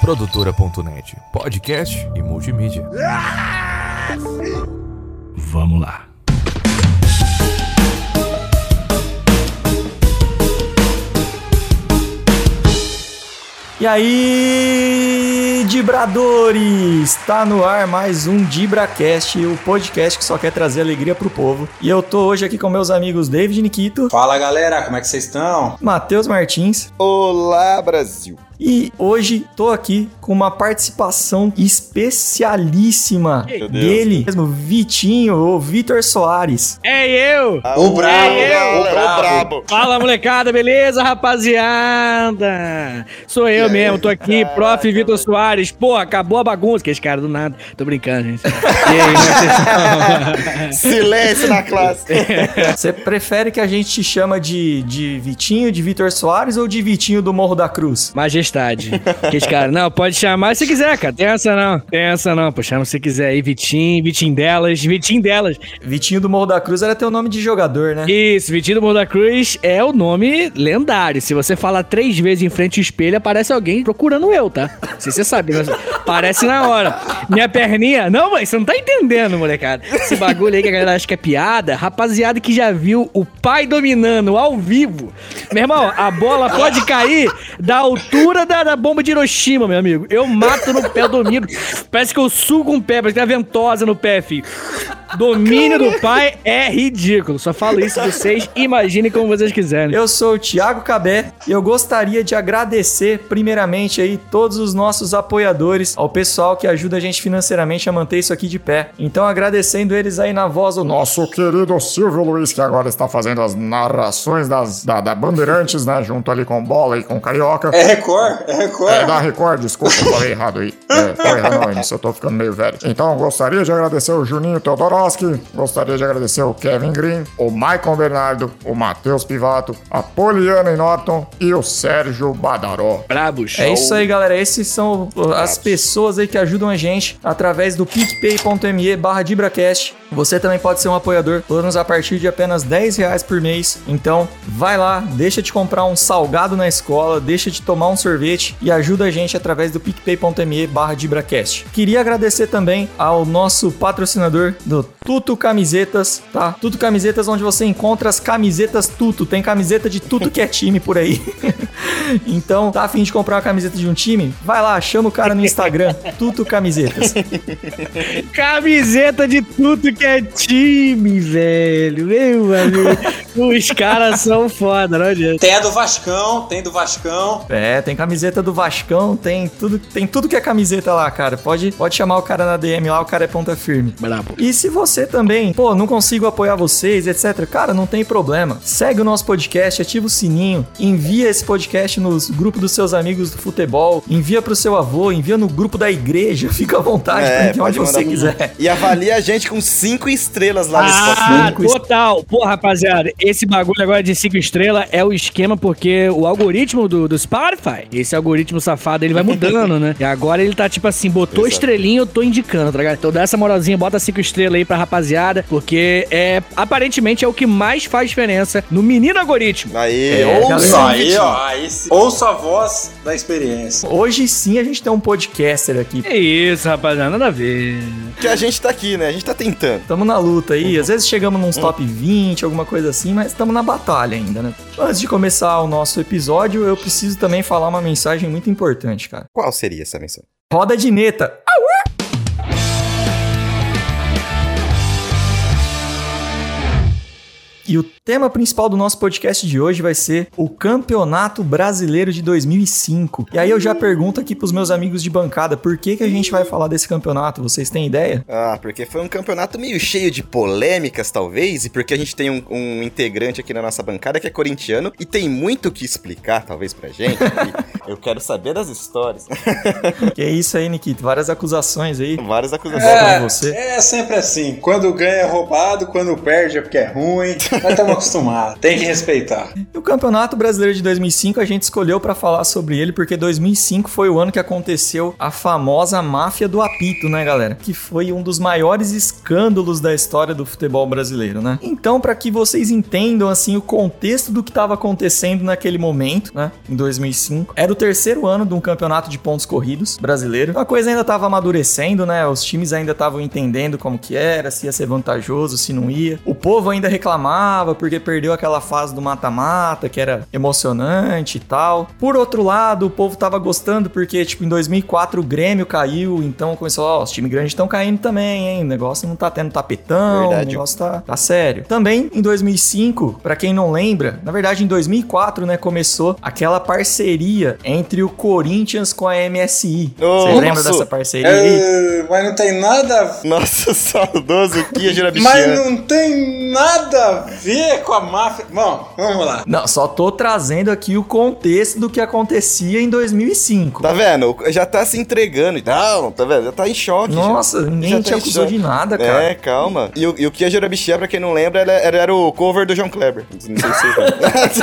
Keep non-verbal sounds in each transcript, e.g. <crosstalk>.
Produtora.net, podcast e multimídia. Vamos lá. E aí, Dibradores! Tá no ar mais um DibraCast, o podcast que só quer trazer alegria pro povo. E eu tô hoje aqui com meus amigos David Nikito, Fala galera, como é que vocês estão? Matheus Martins Olá, Brasil! e hoje tô aqui com uma participação especialíssima dele mesmo, Vitinho, ou Vitor Soares. É eu! Ah, O brabo, é, o o brabo. brabo. Fala molecada, beleza, rapaziada? Sou eu mesmo, tô aqui, prof. Vitor Soares. Pô, acabou a bagunça, que esse cara do nada. Tô brincando, gente. <laughs> Aí, é estão? Silêncio na classe. <laughs> Você prefere que a gente te chama de, de Vitinho, de Vitor Soares ou de Vitinho do Morro da Cruz? Majestade. Que esse cara, não, pode chamar se quiser, cara. Tem essa não. Tem essa não. Pô, chama se quiser aí, Vitinho, Vitinho delas, Vitinho delas. Vitinho do Morro da Cruz era teu nome de jogador, né? Isso, Vitinho do Morro da Cruz é o nome lendário. Se você falar três vezes em frente ao espelho, aparece alguém procurando eu, tá? Não sei se você sabe, mas aparece na hora. Minha perninha. Não, mãe, você não tá entendendo, molecada. Esse bagulho aí que a galera acha que é piada. Rapaziada que já viu o pai dominando ao vivo. Meu irmão, a bola pode cair da altura da, da bomba de Hiroshima, meu amigo. Eu mato no pé, eu domino. Parece que eu sugo um pé, parece que tem uma ventosa no pé, filho. Domínio do pai é ridículo. Só falo isso pra vocês. Imaginem como vocês quiserem. Eu sou o Thiago Cabé e eu gostaria de agradecer primeiramente aí todos os nossos apoiadores, ao pessoal que ajuda a gente financeiramente a manter isso aqui de pé. Então agradecendo eles aí na voz do nosso querido Silvio Luiz, que agora está fazendo as narrações das, da, da Bandeirantes, né, junto ali com Bola e com Carioca. É Record, é Record. É, da Record, desculpa, eu falei errado aí. É, foi errado não, Enes, eu tô ficando meio velho. Então, gostaria de agradecer o Juninho Teodoroski, gostaria de agradecer o Kevin Green, o Maicon Bernardo, o Matheus Pivato, a Poliana Norton e o Sérgio Badaró. Brabos. É isso aí, galera. Esses são as pessoas aí que ajudam a gente através do picpay.me barra DibraCast. Você também pode ser um apoiador, planos a partir de apenas 10 reais por mês. Então, vai lá, deixa de comprar um salgado na escola, deixa de tomar um sorvete e ajuda a gente através do picpay.me barra DibraCast. Queria agradecer também ao nosso patrocinador do Tuto Camisetas, tá? Tuto Camisetas, onde você encontra as camisetas Tuto. Tem camiseta de tudo que é time por aí. <laughs> então, tá afim de comprar uma camiseta de um time? Vai lá, chama o cara no Instagram, Tuto Camisetas. Camiseta de tudo que é time, velho. Meu amigo. Os caras são foda, não adianta. Tem a do Vascão, tem do Vascão. É, tem camiseta do Vascão, tem tudo, tem tudo que é camiseta lá, cara. Pode, pode chamar o cara na DM lá, o cara é ponta firme. Brabo. E se você também, pô, não consigo apoiar vocês, etc. Cara, não tem problema. Segue o nosso podcast, ativa o sininho, envia esse podcast nos grupos dos seus amigos do futebol, envia pro seu avô, envia no grupo da igreja, <laughs> fica à vontade pra enviar onde você quiser. E avalia a gente com cinco estrelas lá no Ah, Spotify. total. Pô, rapaziada, esse bagulho agora de 5 estrelas é o esquema porque o algoritmo do, do Spotify, esse algoritmo safado, ele vai mudando, né? <laughs> E agora ele tá tipo assim, botou Exato. estrelinha, eu tô indicando, tá ligado? Então dá essa moralzinha, bota 5 estrelas aí pra rapaziada, porque é aparentemente é o que mais faz diferença no menino algoritmo. Aí, É, ouça. Aí, ó, aí. Ouça a voz da experiência. Hoje sim a gente tem um podcaster aqui. É isso, rapaziada, nada a ver. Que a gente tá aqui, né? A gente tá tentando. Tamo na luta aí, às vezes chegamos nos top 20, alguma coisa assim, mas estamos na batalha ainda, né? Antes de começar o nosso episódio, eu preciso também falar uma mensagem muito importante, cara. Qual seria essa mensagem? Roda de neta. E o tema principal do nosso podcast de hoje vai ser o Campeonato Brasileiro de 2005. E aí eu já pergunto aqui pros meus amigos de bancada, por que que a gente vai falar desse campeonato? Vocês têm ideia? Ah, porque foi um campeonato meio cheio de polêmicas, talvez, e porque a gente tem um, um integrante aqui na nossa bancada que é corintiano e tem muito o que explicar, talvez, pra gente. <laughs> eu quero saber das histórias. <laughs> que é isso aí, Nikito? Várias acusações aí. Várias acusações. É. com você. é sempre assim. Quando ganha é roubado, quando perde é porque é ruim. Nós estamos acostumados. Tem que respeitar. E o Campeonato Brasileiro de 2005 a gente escolheu pra falar sobre ele porque 2005 foi o ano que aconteceu a famosa máfia do apito, né, galera? Que foi um dos maiores escândalos da história do futebol brasileiro, né? Então, pra que vocês entendam assim o contexto do que estava acontecendo naquele momento, né, em 2005, era o terceiro ano de um campeonato de pontos corridos brasileiro. A coisa ainda tava amadurecendo, né? Os times ainda estavam entendendo como que era, se ia ser vantajoso, se não ia. O povo ainda reclamava porque perdeu aquela fase do mata-mata, que era emocionante e tal. Por outro lado, o povo tava gostando porque, tipo, em 2004 o Grêmio caiu, então começou, ó, os times grandes estão caindo também, hein? O negócio não tá tendo tapetão, Verdade. o negócio tá, tá sério. Também em 2005, pra quem não lembra, na verdade em 2004, né, começou aquela parceria entre o Corinthians com a MSI. Você Nossa. lembra dessa parceria aí? É, mas não tem nada a ver. Nossa, saudoso Kia Mas Jurabichian. não tem nada a ver com a máfia. Bom, vamos lá. Não, só tô trazendo aqui o contexto do que acontecia em 2005. Tá vendo? Já tá se entregando. Não, tá vendo? Já tá em choque. Nossa, já. ninguém Já te tá acusou choque. de nada, É, cara. calma. E o, e o Kia Jurabichian, pra quem não lembra, era, era, era o cover do João Kleber. Não sei se.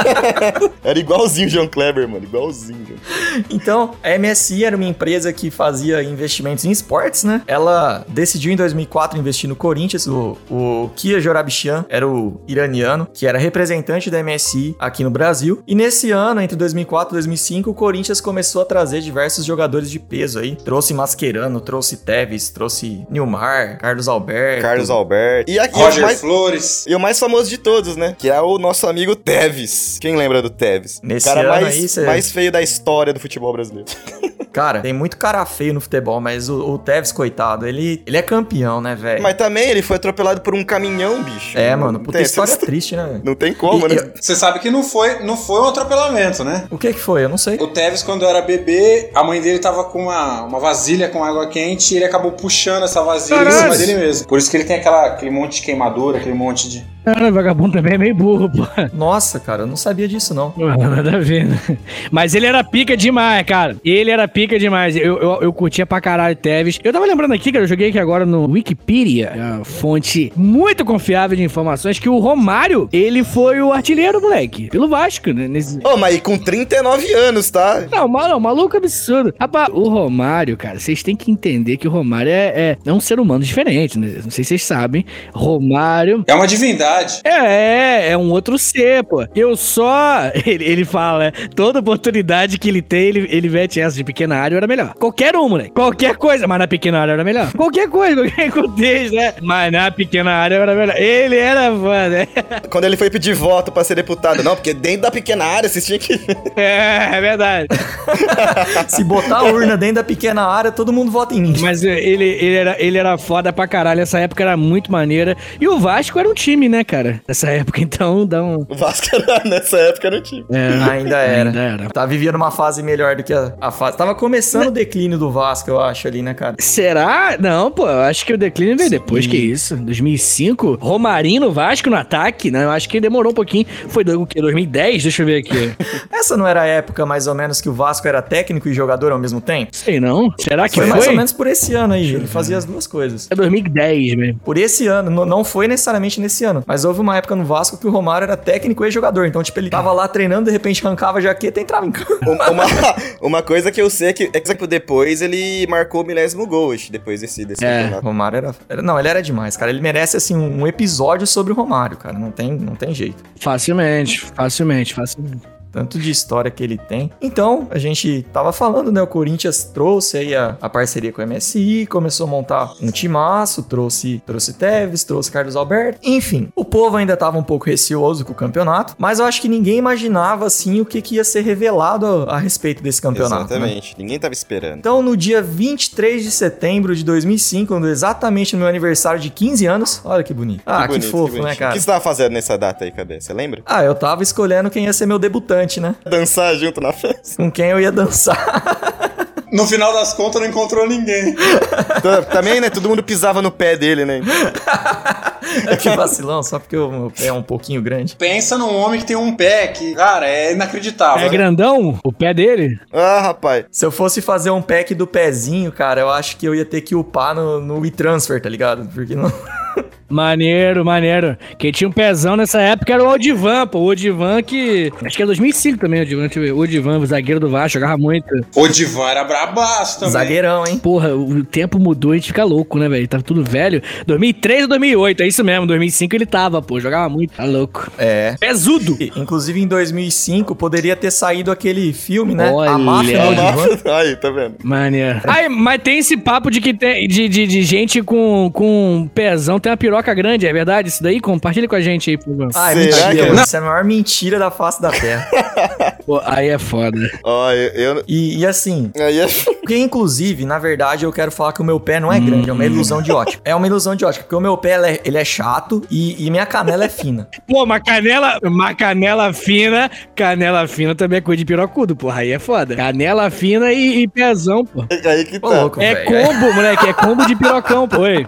<laughs> Era igualzinho o João Kleber, mano. Igualzinho. João. Então, a MSI era uma empresa que fazia investimentos em esportes, né? Ela decidiu em 2004 investir no Corinthians. O, o Kia Jorabichian era o iraniano, que era representante da MSI aqui no Brasil. E nesse ano, entre 2004 e 2005, o Corinthians começou a trazer diversos jogadores de peso aí. Trouxe Mascherano, trouxe Tevez, trouxe Nilmar, Carlos Alberto. Carlos Alberto. E, aqui, Roger o mais, Flores. e o mais famoso de todos, né? Que é o nosso amigo Teves. Quem lembra do Teves? Nesse o cara ano mais, aí, cê- mais feio da história do futebol brasileiro. <laughs> Cara, tem muito cara feio no futebol, mas o, o Tevez, coitado, ele, ele é campeão, né, velho? Mas também ele foi atropelado por um caminhão, bicho. É, mano, puta tem história essa- triste, né? velho? Não tem como, E- né? Você sabe que não foi, não foi um atropelamento, né? O que que foi? Eu não sei. O Tevez, quando era bebê, a mãe dele tava com uma, uma vasilha com água quente e ele acabou puxando essa vasilha em Caralho. cima dele mesmo. Por isso que ele tem aquela, aquele monte de queimadura, aquele monte de. Cara, vagabundo também é meio burro, pô. Nossa, cara, eu não sabia disso, não. Pô, Nada a ver, né? Mas ele era pica demais, cara. Ele era pica demais. Eu, eu, eu curtia pra caralho Tevez. Eu tava lembrando aqui, cara, eu joguei aqui agora no Wikipedia, a fonte muito confiável de informações, que o Romário, ele foi o artilheiro, moleque, pelo Vasco, né? Nesse... Ô, mas e com 39 anos, tá? Não, mal- não, maluco absurdo. Rapaz, o Romário, cara, vocês têm que entender que o Romário é, é, é um ser humano diferente, né? Não sei se vocês sabem. Romário É uma divindade. É, é um outro ser, pô. Eu só. <laughs> Ele, ele fala, né? Toda oportunidade que ele tem, ele, ele mete essa de pequena área era melhor. Qualquer um, moleque. Qualquer coisa, mas na pequena área era melhor. <laughs> Qualquer coisa, qualquer contexto, né? Mas na pequena área era melhor. Ele era fã, né? <laughs> Quando ele foi pedir voto pra ser deputado. Não, porque dentro da pequena área vocês tinham que. É, é verdade. Se botar a urna dentro da pequena área, todo mundo vota em mim. Mas é, ele, ele, era, ele era foda pra caralho. Essa época era muito maneira. E o Vasco era um time, né, cara? Nessa época, <laughs> então, dá um. O Vasco era, <laughs> nessa época no time. É, Ainda era. Ainda era. Tá vivendo uma fase melhor do que a, a fase. Tava começando o declínio do Vasco, eu acho, ali, né, cara? Será? Não, pô, eu acho que o declínio veio depois, que isso? 2005? Romarinho no Vasco no ataque? Não, eu acho que demorou um pouquinho. Foi do, o quê? 2010? Deixa eu ver aqui. <laughs> Essa não era a época, mais ou menos, que o Vasco era técnico e jogador ao mesmo tempo? Sei não. Será que Foi, foi? mais ou menos por esse ano aí. Ele fazia as duas coisas. É 2010 mesmo. Por esse ano, não- não foi necessariamente nesse ano, mas houve uma época no Vasco que o Romário era técnico e jogador. Então, tipo, ele tava lá treinando, de repente arrancava a jaqueta e entrava em campo. Uma, uma, <laughs> coisa que eu sei é que, é que depois ele marcou o milésimo gol, acho, depois desse, desse É. O campeonato. Romário era, era- Não, ele era demais, cara. Ele merece, assim, um, um episódio sobre o Romário, cara. Não tem, não tem jeito. Facilmente, facilmente, facilmente. Tanto de história que ele tem. Então, a gente tava falando, né? O Corinthians trouxe aí a, a parceria com o MSI, começou a montar um timaço, trouxe, trouxe Tevez, trouxe Carlos Alberto. Enfim, o povo ainda tava um pouco receoso com o campeonato, mas eu acho que ninguém imaginava, assim, o que, que ia ser revelado a, a respeito desse campeonato. né? Exatamente. Ninguém tava esperando. Então, no dia 23 de setembro de 2005, quando exatamente no meu aniversário de 15 anos, olha que bonito. Ah, que, bonito, fofo, bonitinho. né, O cara? que você tava fazendo nessa data aí, cadê? Você lembra? Ah, eu tava escolhendo quem ia ser meu debutante, né? Dançar junto na festa. Com quem eu ia dançar. No final das contas, não encontrou ninguém. Tá- Também, né? Todo mundo pisava no pé dele, né? que vacilão, só porque o meu pé é um pouquinho grande. Pensa num homem que tem um pé que, cara, é inacreditável. É grandão o pé dele? Ah, rapaz. Se eu fosse fazer um pack do pezinho, cara, eu acho que eu ia ter que upar no, no WeTransfer, tá ligado? Porque não. <laughs> Maneiro, maneiro. Quem tinha um pezão nessa época era o Odivan, pô. O Odivan que. Acho que é 2005 também, o Odivan. Deixa eu ver. O Odivan, o zagueiro do Vasco, jogava muito. O Divan era brabaço também. Zagueirão, hein? Porra, o tempo mudou e a gente fica louco, né, velho? Tava tudo velho. 2003 ou 2008, é isso mesmo. 2005 ele tava, pô. Jogava muito. Tá louco. É. Pesudo. E, Inclusive em 2005 poderia ter saído aquele filme, né? Olha. A Máfia É. do Odivan. Aí, tá vendo? Maneiro. Ai, mas tem esse papo de que tem de, de, de gente com, com pezão tem uma piroca grande, é verdade? Isso daí? Compartilha com a gente aí, por favor. Ah, é mentira. que- mano. Isso é a maior mentira da face da Terra. <laughs> Pô, aí é foda. Ó, eu. eu E, e assim, aí é... porque inclusive, na verdade, eu quero falar que o meu pé não é grande, é uma ilusão de ótica. É uma ilusão de ótica, porque o meu pé ele é, ele é chato e, e minha canela é fina. Pô, uma canela, uma canela fina, canela fina também é coisa de pirocudo, porra, aí é foda. Canela fina e, e pezão, pô. aí que tá. louco, É velho. combo, moleque, é combo de pirocão, pô. <laughs> Oi.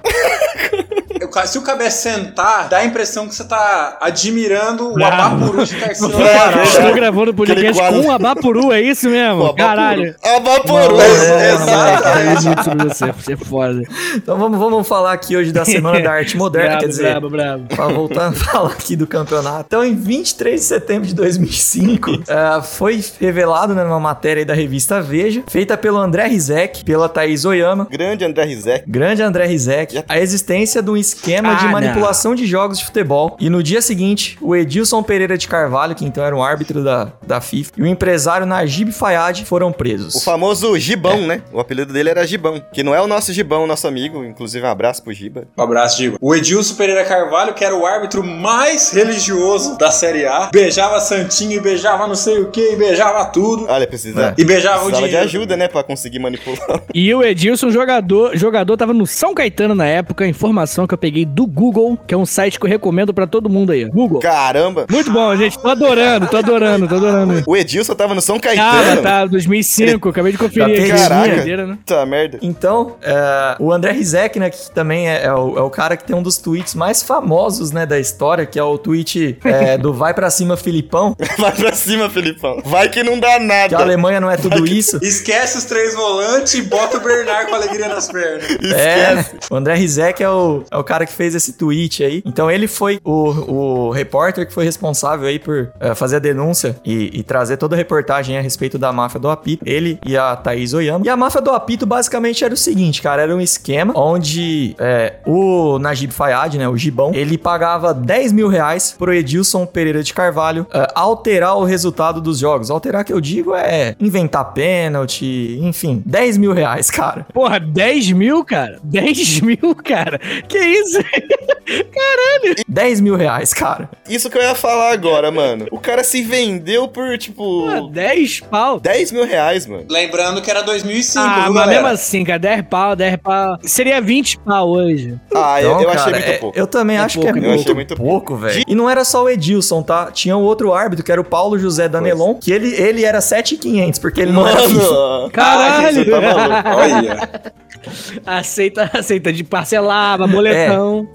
Se o cabé sentar, dá a impressão que você tá admirando o. Abapuru de Tarsila É. Estou gravando o podcast quadro- com um Abapuru, é isso mesmo? Pô, Caralho. Abaporou. É, muito sobre você, você é foda. Então vamos, vamos falar aqui hoje da Semana da Arte Moderna, <laughs> quer dizer, brabo, brabo. Pra voltar a falar aqui do campeonato. Então, em 23 de setembro de 2005, eh, foi revelado né, numa matéria aí da revista Veja, feita pelo André Rizek, pela Thaís Oyama, Grande André Rizek. grande André Rizek, a existência de um esquema de Ah, manipulação de jogos de futebol. E no dia seguinte, o Edilson Pereira de Carvalho, que então era um árbitro da, da FIFA, e o empresário Najib Fayad foram presos. O famoso Gibão, né? O apelido dele era Gibão. Que não é o nosso Gibão, nosso amigo. Inclusive, um abraço pro Giba. Um abraço, Digo. O Edilson Pereira Carvalho, que era o árbitro mais religioso da Série A, beijava Santinho e beijava não sei o que, e beijava tudo. Olha, precisa. E beijava o Precisava de dinheiro. ajuda, né? Pra conseguir manipular. E o Edilson, jogador, jogador, tava no São Caetano na época. Informação que eu peguei do Google, que é um site que eu recomendo pra todo mundo aí. ó. Google. Caramba! Muito bom, gente. Tô adorando, tô adorando, tô adorando. O Edilson tava no São Caetano. tá, 2005, acabei de conferir Já aqui. Caraca. Né? Tá merda. Então, é, o André Rizek, né, que também é, é o, é o cara que tem um dos tweets mais famosos, né, da história, que é o tweet é, do Vai Pra Cima Filipão, <laughs> Vai pra cima, Felipão. Vai que não dá que nada. a Alemanha não é tudo isso. Esquece os três volantes e bota o Bernard com alegria nas pernas. É, o André Rizek é o, é o cara que fez esse tweet aí. Então ele foi o, o repórter que foi responsável aí por é, fazer a denúncia e, e trazer toda a reportagem a respeito da máfia do apito. Ele e a Thaís Oyama. E a máfia do apito basicamente era o seguinte, cara, era um esquema onde é, o Najib Fayad, né, o Gibão, ele pagava 10 mil reais pro Edilson Pereira de Carvalho é, alterar o resultado dos jogos. Alterar que eu digo é inventar pênalti, enfim, 10 mil reais, <laughs> cara. Porra, 10 mil, cara? 10 mil, cara? Que isso? <laughs> 10 mil reais, cara. Isso que eu ia falar agora, mano. O cara se vendeu por, tipo, Pô, 10 pau. 10 mil reais, mano. Lembrando que era 2005, Ah, viu, mas galera? mesmo assim, cara, 10 pau, 10 pau. Seria 20 pau hoje. Ah, eu, Então, eu achei cara, muito é- pouco. Eu também É acho pouco, que é eu muito, achei muito pouco, velho. E não era só o Edilson, tá? Tinha o outro árbitro, que era o Paulo José Danelon, que ele, ele era 7,500, porque ele não era FIFA. Mano, Caralho! você tá maluco. Olha. <laughs> <laughs> aceita, aceita de parcelava, boletão.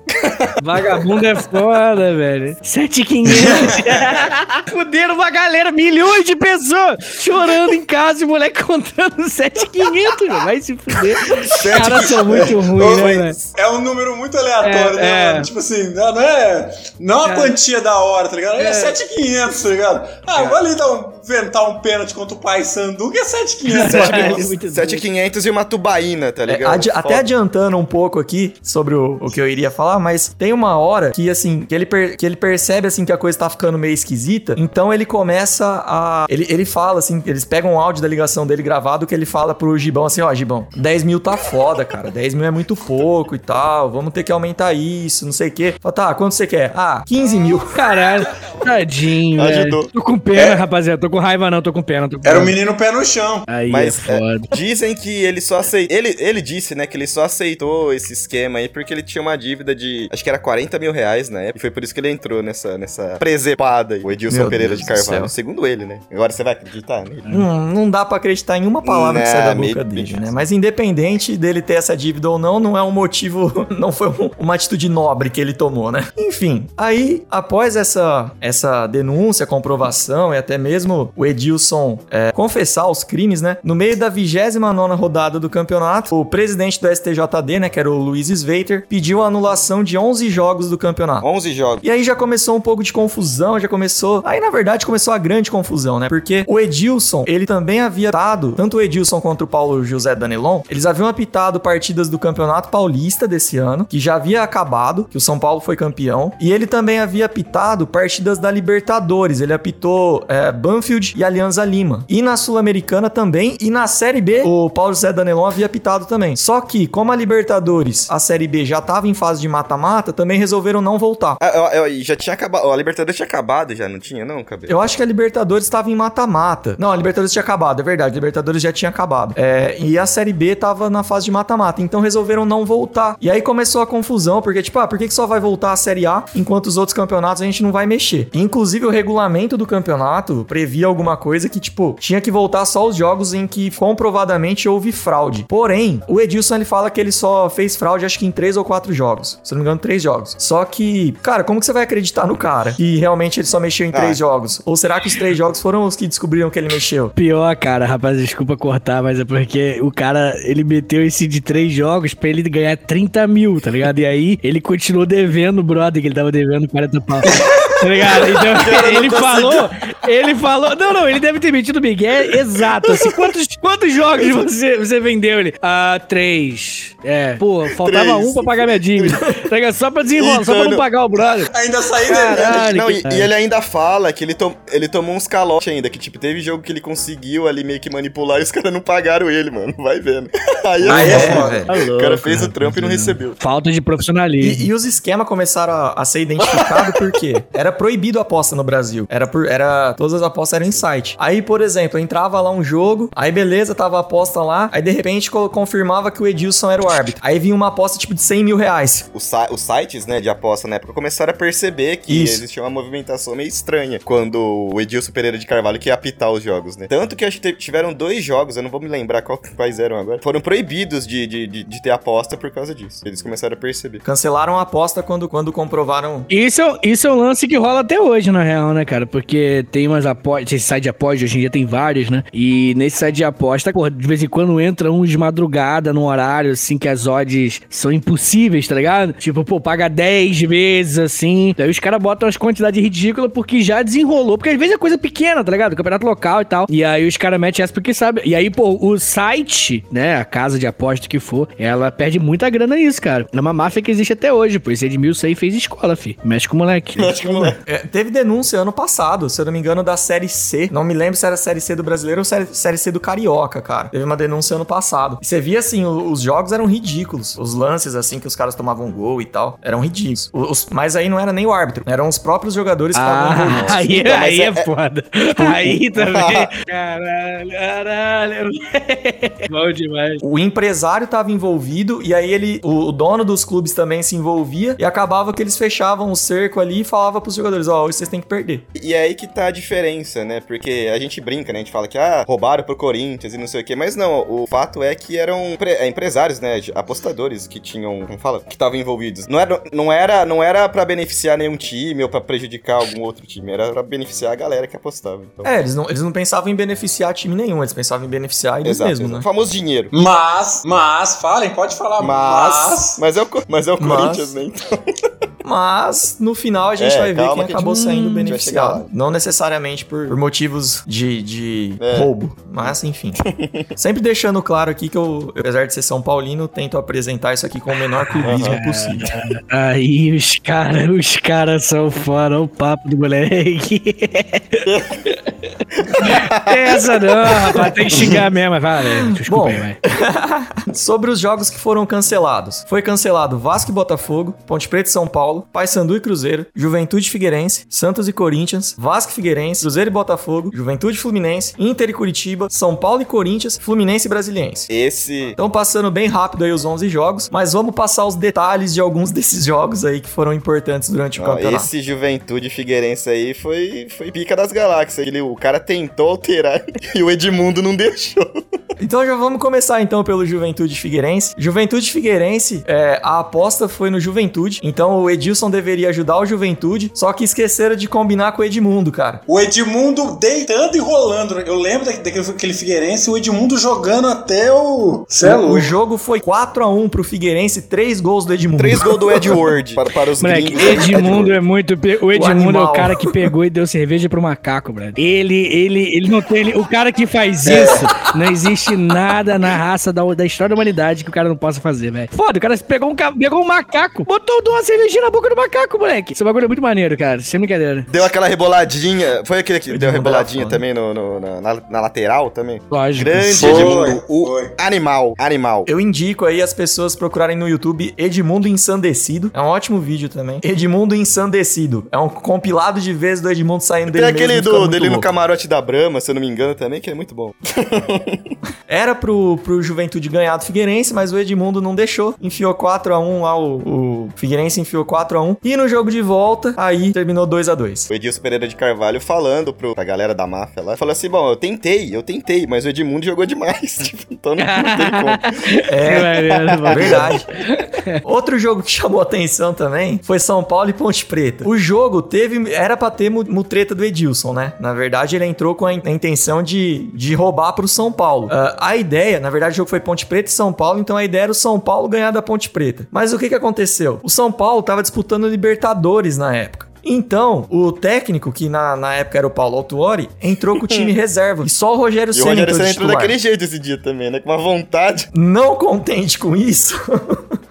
Vagabundo é foda, velho. 7,500. <laughs> Fuderam uma galera, milhões de pessoas chorando em casa e o moleque contando 7,500, velho. Vai se fuder. Os caras são muito ruins, né, velho? É um número muito aleatório, É, né, é. mano? Tipo assim, não é, não a É. quantia da hora, tá ligado? É, É. 7,500, tá ligado? Ah, vou ali dar um, inventar um pênalti contra o Pai Sandu, que é 7,500. Caralho, muito doido. 7,500 e uma tubaína, tá É, ligado? adi- até adiantando um pouco aqui sobre o, o que eu iria falar, mas tem uma hora que, assim, que ele, per- que ele percebe, assim, que a coisa tá ficando meio esquisita, então ele começa a... Ele, ele fala, assim, eles pegam um áudio da ligação dele gravado que ele fala pro Gibão, assim, ó, Gibão, 10 mil tá foda, cara, 10 mil é muito pouco e tal, vamos ter que aumentar isso, não sei o quê. Fala, tá, quanto você quer? Ah, 15 mil. Caralho, tadinho, Ajudou. Tô com pena, rapaziada. Tô com raiva, não, tô com pena. Tô com Era o pena. menino pé no chão. Aí Mas é foda. é, dizem que ele só aceitou. Ele, ele disse, né, que ele só aceitou esse esquema aí porque ele tinha uma dívida de. Acho que era 40 mil reais na época. E foi por isso que ele entrou nessa, nessa presepada aí. O Edilson Meu Pereira Deus de Carvalho. Segundo ele, né? Agora você vai acreditar nele? Hum, não dá pra acreditar em uma palavra que Não, sai da boca dele, né? Mas independente dele ter essa dívida ou não, não é um motivo, <laughs> não foi um- uma atitude nobre que ele tomou, né? Enfim, aí após essa essa denúncia, comprovação e até mesmo o Edilson é, confessar os crimes, né? No meio da 29 rodada do campeonato, o presidente do STJD, né, que era o Luiz Sveiter, pediu a anulação de 11 jogos do campeonato. 11 jogos. E aí já começou um pouco de confusão, já começou. Aí na verdade começou a grande confusão, né? Porque o Edilson, ele também havia apitado, tanto o Edilson quanto o Paulo José Danelon, eles haviam apitado partidas do Campeonato Paulista desse ano, que já havia acabado, que o São Paulo foi campeão, e ele também havia apitado partidas da Libertadores. Ele apitou é, Banfield e Alianza Lima. E na Sul-Americana também, e na Série B, o Paulo José Danelon havia apitado também. Só que, como a Libertadores, a Série B já tava em fase de mata-mata, também resolveram não voltar. Ah, eu- eu- já tinha acabado. A Libertadores tinha acabado já, não tinha, não, cabelo? Eu acho que a Libertadores estava em mata-mata. Não, a Libertadores tinha acabado, é verdade. A Libertadores já tinha acabado. É, e a Série B tava na fase de mata-mata. Então resolveram não voltar. E aí começou a confusão, porque, tipo, ah, por que, que só vai voltar a Série A enquanto os outros campeonatos a gente não vai mexer? Inclusive, o regulamento do campeonato previa alguma coisa que, tipo, tinha que voltar só os jogos em que comprovadamente houve fraude. Porém, o Edilson ele fala que ele só fez fraude, acho que em três ou quatro jogos. Se eu não me engano, três jogos. Só que, cara, como que você vai acreditar no cara? Que realmente ele só mexeu em Ah. três jogos? Ou será que os três jogos foram os que descobriram que ele mexeu? Pior, cara, rapaz, desculpa cortar, mas é porque o cara, ele meteu esse de três jogos pra ele ganhar 30 mil, tá ligado? E aí ele continuou devendo o brother, que ele tava devendo 40 pau. <laughs> Tá ligado? Então ele falou, ele falou, não, não, ele deve ter metido o Miguel exato, assim, quantos, quantos jogos você, você vendeu ele? Ah, três. É, pô, faltava Três. um pra pagar minha dívida. Ligado? Só pra desenrolar, só pra não Então, pagar o brother. Ainda saí dele. Caralho. Não, e, e ele ainda fala que ele, tom- ele tomou uns calotes ainda, que tipo, teve jogo que ele conseguiu ali meio que manipular e os caras não pagaram ele, mano. Vai vendo. Aí <laughs> Aí é foda. velho. Tá O louco, cara fez o rapaz. trampo e não recebeu. Falta de profissionalismo. E, e os esquemas começaram a, a ser identificados porque era proibido a aposta no Brasil. Era por, era todas as apostas eram em site. Aí, por exemplo, entrava lá um jogo, aí beleza, tava a aposta lá, aí de repente co- confirmava que o Edilson era o árbitro. Aí vinha uma aposta tipo de 100 mil reais. Os, os sites, né, de aposta na época começaram a perceber que Isso. existia uma movimentação meio estranha quando o Edilson Pereira de Carvalho que ia apitar os jogos, né? Tanto que acho que tiveram dois jogos, eu não vou me lembrar qual- quais eram agora, foram proibidos de, de, de, de ter aposta por causa disso. Eles começaram a perceber. Cancelaram a aposta quando, quando comprovaram. Isso, é- isso é um lance que rola até hoje, na real, né, cara? Porque tem umas apostas, esse site de aposta, hoje em dia tem vários, né? E nesse site de aposta, porra, de vez em quando entra um de madrugada, num horário, assim, que as odds são impossíveis, tá ligado? Tipo, pô, paga 10 vezes, assim. Daí os caras botam as quantidades ridículas porque já desenrolou. Porque às vezes é coisa pequena, tá ligado? Campeonato local e tal. E aí os caras metem essa porque sabe. E aí, pô, o site, né, a casa de aposta que for, ela perde muita grana nisso, cara. É uma máfia que existe até hoje, pô. Esse Edmilson aí fez escola, fi. Mexe com o moleque. É, teve denúncia ano passado, se eu não me engano, da Série C. Não me lembro se era Série C do brasileiro ou série, série C do Carioca, cara. Teve uma denúncia ano passado. E você via assim, o- os jogos eram ridículos. Os lances, assim, que os caras tomavam gol e tal, eram ridículos. Os- mas aí não era nem o árbitro, eram os próprios jogadores que estavam Ah, envolvidos. <laughs> aí, Então, aí é- é, foda. <laughs> Aí também. Caralho, caralho. Bom demais. O empresário estava envolvido e aí ele, o, o dono dos clubes também se envolvia e acabava que eles fechavam o cerco ali e falava pros jogadores, ó, hoje vocês têm que perder. E é aí que tá a diferença, né? Porque a gente brinca, né? A gente fala que, ah, roubaram pro Corinthians e não sei o quê. Mas não, o fato é que eram é, empresários, né? Apostadores que tinham, como fala? Que estavam envolvidos. Não era, não era, não era pra beneficiar nenhum time ou pra prejudicar algum outro time. Era pra beneficiar a galera que apostava. Então, É, eles não, eles não pensavam em beneficiar time nenhum, eles pensavam em beneficiar eles exato, mesmos, exato. né? O famoso dinheiro. Mas, mas, falem, pode falar, Mas, mas. mas, é o, mas é o Mas- Corinthians, né? Então, <laughs> Mas no final a gente É, vai ver quem que acabou gente- saindo beneficiado. Não necessariamente por, por motivos de, de É. roubo, mas enfim. <laughs> Sempre deixando claro aqui que eu, apesar de ser São Paulino, tento apresentar isso aqui com o menor clubismo possível. Aí os caras, os caras são fora o papo do moleque. <laughs> Essa não, rapaz, tem que xingar mesmo, desculpa Bom. aí. <laughs> Sobre os jogos que foram cancelados. Foi cancelado Vasco e Botafogo, Ponte Preta e São Paulo, Paysandu e Cruzeiro, Juventude Figueirense, Santos e Corinthians, Vasco e Figueirense, Cruzeiro e Botafogo, Juventude Fluminense, Inter e Curitiba, São Paulo e Corinthians, Fluminense e Brasiliense. esse. Então passando bem rápido aí os 11 jogos, mas vamos passar os detalhes de alguns <laughs> desses jogos aí que foram importantes durante o campeonato. esse Juventude Figueirense aí foi, foi pica das galáxias. Ele, o cara tentou alterar <laughs> e o Edmundo não deixou. <laughs> Então já vamos começar então pelo Juventude Figueirense. Juventude Figueirense, é, a aposta foi no Juventude. Então o Edilson deveria ajudar o Juventude, só que esqueceram de combinar com o Edmundo, cara. O Edmundo deitando e rolando. Eu lembro da- daquele, Figueirense, o Edmundo jogando até o. Cê é O jogo foi 4x1 pro Figueirense, três gols do Edmundo. Três gols do Edward <laughs> para, para os Moleque, gringos. Edmundo é muito. pe- O Edmundo é animal. o cara que pegou e deu cerveja pro macaco, brother. Ele, ele, ele não tem. ele- o cara que faz isso, não existe nada na raça da, da história da humanidade que o cara não possa fazer, velho. Foda, o cara pegou um, pegou um macaco, botou uma cervejinha na boca do macaco, moleque. Esse bagulho é muito maneiro, cara. Sem brincadeira. Deu aquela reboladinha. Foi aquele que deu reboladinha foda. também no, no- na, na- lateral também? Lógico. Grande Foi, Edmundo. O foi. animal. Animal. Eu indico aí as pessoas procurarem no YouTube Edmundo Ensandecido. É um ótimo vídeo também. Edmundo Ensandecido. É um compilado de vezes do Edmundo saindo Tem dele aquele mesmo, do, dele no camarote da Brahma, se eu não me engano, também, que é muito bom. <laughs> Era pro, pro Juventude ganhar do Figueirense, mas o Edmundo não deixou. Enfiou 4x1 lá, o, o Figueirense enfiou 4x1. E no jogo de volta, aí terminou 2x2. O Edilson Pereira de Carvalho falando pro, pra galera da máfia lá, falou assim, bom, eu tentei, eu tentei, mas o Edmundo jogou demais, <laughs> tipo, então não, não tem como. É, É, verdade. Outro jogo que chamou atenção também foi São Paulo e Ponte Preta. O jogo teve. Era pra ter mu- mutreta do Edilson, né? Na verdade, ele entrou com a in- a intenção de, de roubar pro São Paulo. Ah, a ideia, na verdade, o jogo foi Ponte Preta e São Paulo, então a ideia era o São Paulo ganhar da Ponte Preta. Mas o que que aconteceu? O São Paulo tava disputando Libertadores na época. Então, o técnico, que na, na época era o Paulo Autuori, entrou com o time <laughs> reserva. E só o Rogério E o Ceni Rogério entrou Senna entrou daquele jeito esse dia também, né? Com uma vontade. Não contente com isso, <laughs>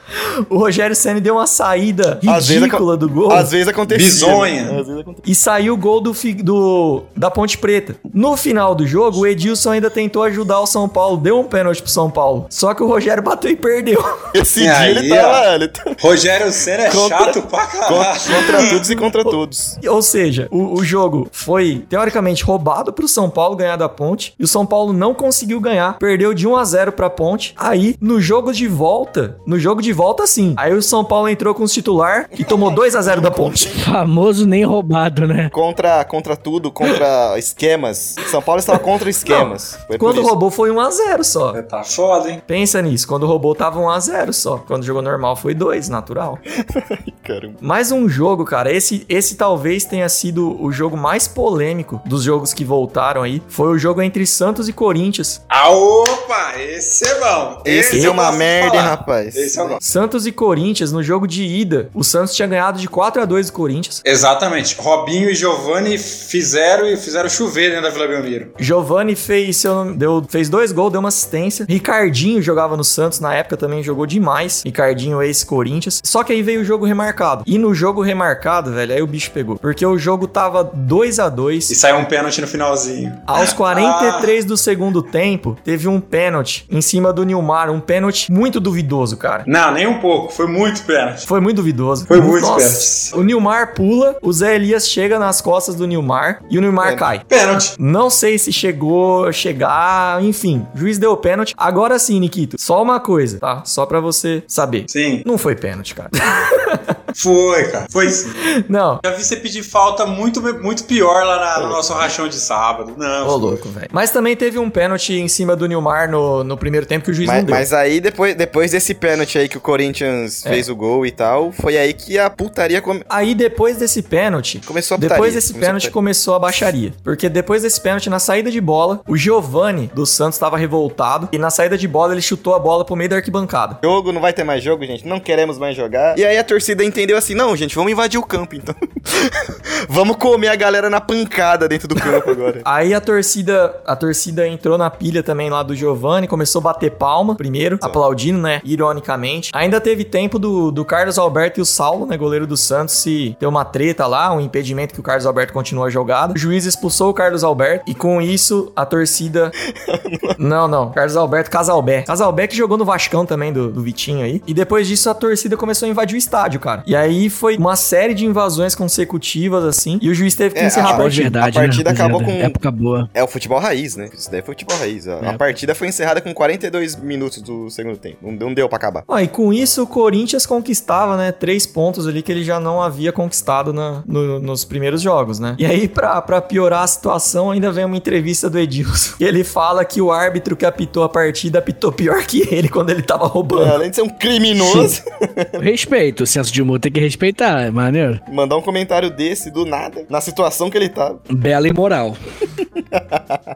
o Rogério Senna deu uma saída ridícula do gol. Às vezes acontecia. Bizonha. né? Às vezes acontecia. E saiu o gol do, fi- do- da Ponte Preta. No final do jogo, o Edilson ainda tentou ajudar o São Paulo, deu um pênalti pro São Paulo. Só que o Rogério bateu e perdeu. <laughs> Esse E dia aí, <laughs> ele tava... ó. Ele tá- Rogério Senna é Contra- chato pra caralho. contra, contra todos e contra todos. <laughs> Ou seja, o, o jogo foi teoricamente roubado pro São Paulo ganhar da Ponte e o São Paulo não conseguiu ganhar, perdeu de 1 a 0 pra Ponte. Aí, no jogo de volta, no jogo de volta sim. Aí o São Paulo entrou com os titular e tomou 2 a 0 da Ponte. <laughs> Famoso nem roubado, né? Contra, contra tudo, contra esquemas. São Paulo estava contra esquemas. Por Quando roubou foi 1 a 0 só. Tá foda, hein? Pensa nisso, quando roubou tava 1 a 0 só. Quando jogou normal foi 2, natural. <laughs> Caramba. Mais um jogo, cara. Esse, esse talvez tenha sido o jogo mais polêmico dos jogos que voltaram aí. Foi o jogo entre Santos e Corinthians. Ah, opa! Esse é bom. Esse eu deu uma merda, hein, rapaz. Esse eu gosto. Santos e Corinthians, no jogo de ida, o Santos tinha ganhado de 4 a 2 do Corinthians. Exatamente. Robinho e Giovanni fizeram e fizeram chover dentro da Vila Belmiro. Giovani fez, se eu não- deu, fez dois gols, deu uma assistência. Ricardinho jogava no Santos na época também, jogou demais. Ricardinho, ex-Corinthians. Só que aí veio o jogo remarcado. E no jogo remarcado, velho, aí o bicho pegou. Porque o jogo tava 2 a 2 E saiu um pênalti no finalzinho. Aos 43 do segundo tempo, teve um pênalti em cima do Nilmar. Um pênalti muito duvidoso, cara. Não, nem um pouco. Foi muito pênalti. Foi muito duvidoso. Foi muito Nossa. pênalti. O Nilmar pula, o Zé Elias chega nas costas do Nilmar e o Nilmar Pênalti. cai. Pênalti. Não sei se chegou, chegar, enfim. O juiz deu o pênalti. Agora sim, Nikito. Só uma coisa, tá? Só pra você saber. Sim. Não foi pênalti, cara. <laughs> Foi, cara. Foi sim. Não. Já vi você pedir falta muito, muito pior lá na- no nosso rachão de sábado. Não. Ô, foi. louco, velho. Mas também teve um pênalti em cima do Nilmar no, no primeiro tempo que o juiz Mas, não deu. mas aí, depois, depois desse pênalti aí que o Corinthians É. fez o gol e tal, foi aí que a putaria come- Aí depois desse pênalti, começou a putaria. depois desse Começou a pênalti putaria. começou a baixaria. Porque depois desse pênalti, na saída de bola, o Giovani do Santos estava revoltado. E na saída de bola, ele chutou a bola pro meio da arquibancada. Jogo, não vai ter mais jogo, gente. Não queremos mais jogar. E aí a torcida entendeu assim: não, gente, vamos invadir o campo então. <laughs> vamos comer a galera na pancada dentro do campo agora. <laughs> Aí a torcida, a torcida entrou na pilha também lá do Giovani, começou a bater palma primeiro, aplaudindo, né? Ironicamente. Ainda teve tempo do, do Carlos Alberto e o Saulo, né? Goleiro do Santos, se ter uma treta lá, um impedimento que o Carlos Alberto continua a jogada. O juiz expulsou o Carlos Alberto e com isso a torcida. <laughs> não, não. Carlos Alberto Casalbé. Casalbé que jogou no Vascão também do, do Vitinho aí. E depois disso a torcida começou a invadir o estádio, cara. E aí foi uma série de invasões consecutivas assim. E o juiz teve que É, encerrar a a Boa partida. verdade, a partida né, acabou com- Época boa. É o futebol raiz, né? Isso daí foi futebol raiz. A, a É. partida foi encerrada com 42 minutos do segundo tempo. Não, não deu pra acabar. Ah, e com isso o Corinthians conquistava, né, três pontos ali que ele já não havia conquistado na- no- nos primeiros jogos, né? E aí, pra, pra piorar a situação, ainda vem uma entrevista do Edilson. E <laughs> ele fala que o árbitro que apitou a partida apitou pior que ele quando ele tava roubando. Além de ser um criminoso. Respeito o senso de humor tem que respeitar, é maneiro. Mandar um comentário desse do nada, na situação que ele tá. Bela e moral. <laughs>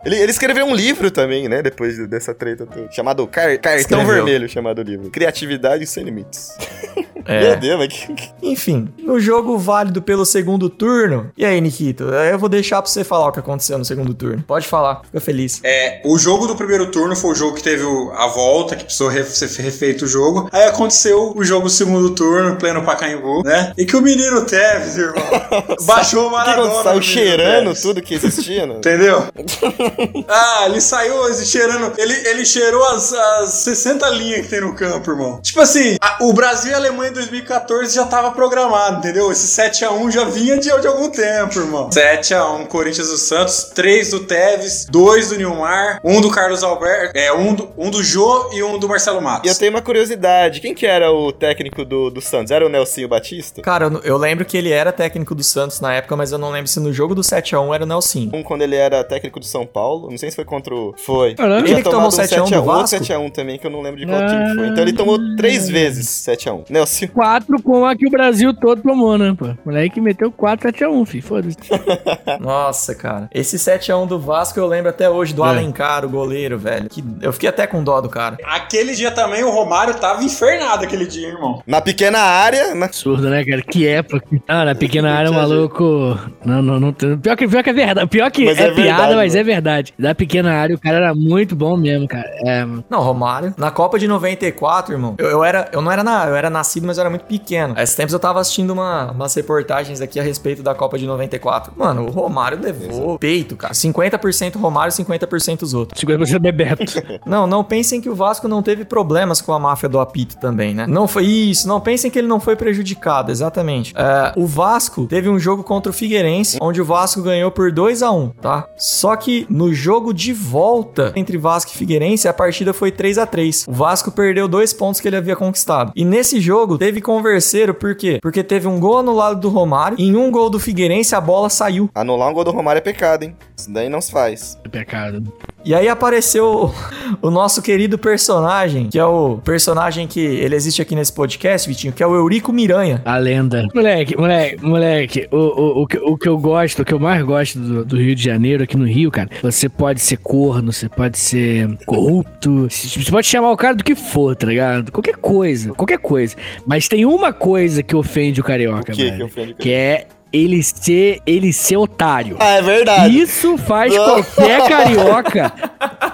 Ele, ele escreveu um livro também, né? Depois dessa treta toda. Chamado Car Cartão Escreveu. Vermelho, chamado livro. Criatividade sem limites. <laughs> É. Meu Deus, mas Enfim, no jogo válido pelo segundo turno. E aí, Nikito? Eu vou deixar pra você falar o que aconteceu no segundo turno. Pode falar, fica feliz. É, o jogo do primeiro turno foi o jogo que teve a volta, que precisou re- ser refeito o jogo. Aí aconteceu o jogo do segundo turno, pleno Pacaembu, né? E que o menino Tevez, irmão, <laughs> baixou o Maradona. Saiu cheirando Tevez. tudo que existia, né? <laughs> Entendeu? <laughs> ah, ele saiu cheirando. Ele, ele cheirou as, as 60 linhas que tem no campo, irmão. Tipo assim, a- o Brasil e a Alemanha em 2014 já tava programado, entendeu? Esse 7x1 já vinha de, de algum tempo, irmão. 7x1, Corinthians do Santos, 3 do Tevez, 2 do Nilmar, 1 do Carlos Alberto, é, um do, um do Jô e um do Marcelo E Matos. eu tenho uma curiosidade. Quem que era o técnico do, do Santos? Era o Nelsinho Batista? Cara, eu, eu lembro que ele era técnico do Santos na época, mas eu não lembro se no jogo do 7x1 era o Nelson. Um quando ele era técnico do São Paulo. Não sei se foi contra o... Foi. Caramba. tinha Ele que tomou tomado um 7x1 do 7x1, outro Vasco? 7x1 também, que eu não lembro de qual time foi. Então ele tomou três vezes 7x1. Nelson. Quatro com a que o Brasil todo tomou, né, pô? Moleque meteu 4 7 a 1, filho. Foda-se. <laughs> Nossa, cara. Esse 7x1 do Vasco eu lembro até hoje do É. Alencar, o goleiro, velho. Que eu fiquei até com dó do cara. Aquele dia também o Romário tava infernado aquele dia, irmão. Na pequena área, na... Absurdo, né, cara? Que época. Ah, na pequena área, o maluco. Não, não, não. tem- Pior que, pior que é verdade. Pior que Mas é, é piada, verdade, mas mano. é verdade. Da pequena área, o cara era muito bom mesmo, cara. É. Não, Romário. Na Copa de 94, irmão. Eu, eu era, eu não era na, eu era nascido, mas eu era muito pequeno. Esses tempos eu tava assistindo uma, umas reportagens aqui a respeito da Copa de 94. Mano, o Romário levou peito, cara. 50% Romário, 50% os outros. 50% Bebeto. <laughs> Não, não pensem que o Vasco não teve problemas com a máfia do apito também, né? Não foi isso, não pensem que ele não foi prejudicado, exatamente. É, o Vasco teve um jogo contra o Figueirense, onde o Vasco ganhou por 2 a 1 tá? Só que no jogo de volta entre Vasco e Figueirense, a partida foi 3 a 3 O Vasco perdeu dois pontos que ele havia conquistado. E nesse jogo teve converseiro, por quê? Porque teve um gol anulado do Romário, em um gol do Figueirense a bola saiu. Anular um gol do Romário é pecado, hein? Isso daí não se faz. É pecado. E aí apareceu o, <laughs> o nosso querido personagem, que é o personagem que ele existe aqui nesse podcast, Vitinho, que é o Eurico Miranha. A lenda. Moleque, moleque, moleque, o, o, o, que, o que eu gosto, o que eu mais gosto do, do Rio de Janeiro, aqui no Rio, cara, você pode ser corno, você pode ser corrupto, você pode chamar o cara do que for, tá ligado? Qualquer coisa, qualquer coisa. Mas tem uma coisa que ofende o carioca, O que que velho, ofende o que é ele ser, ele ser otário. Ah, é verdade. Isso faz Não. qualquer <laughs> carioca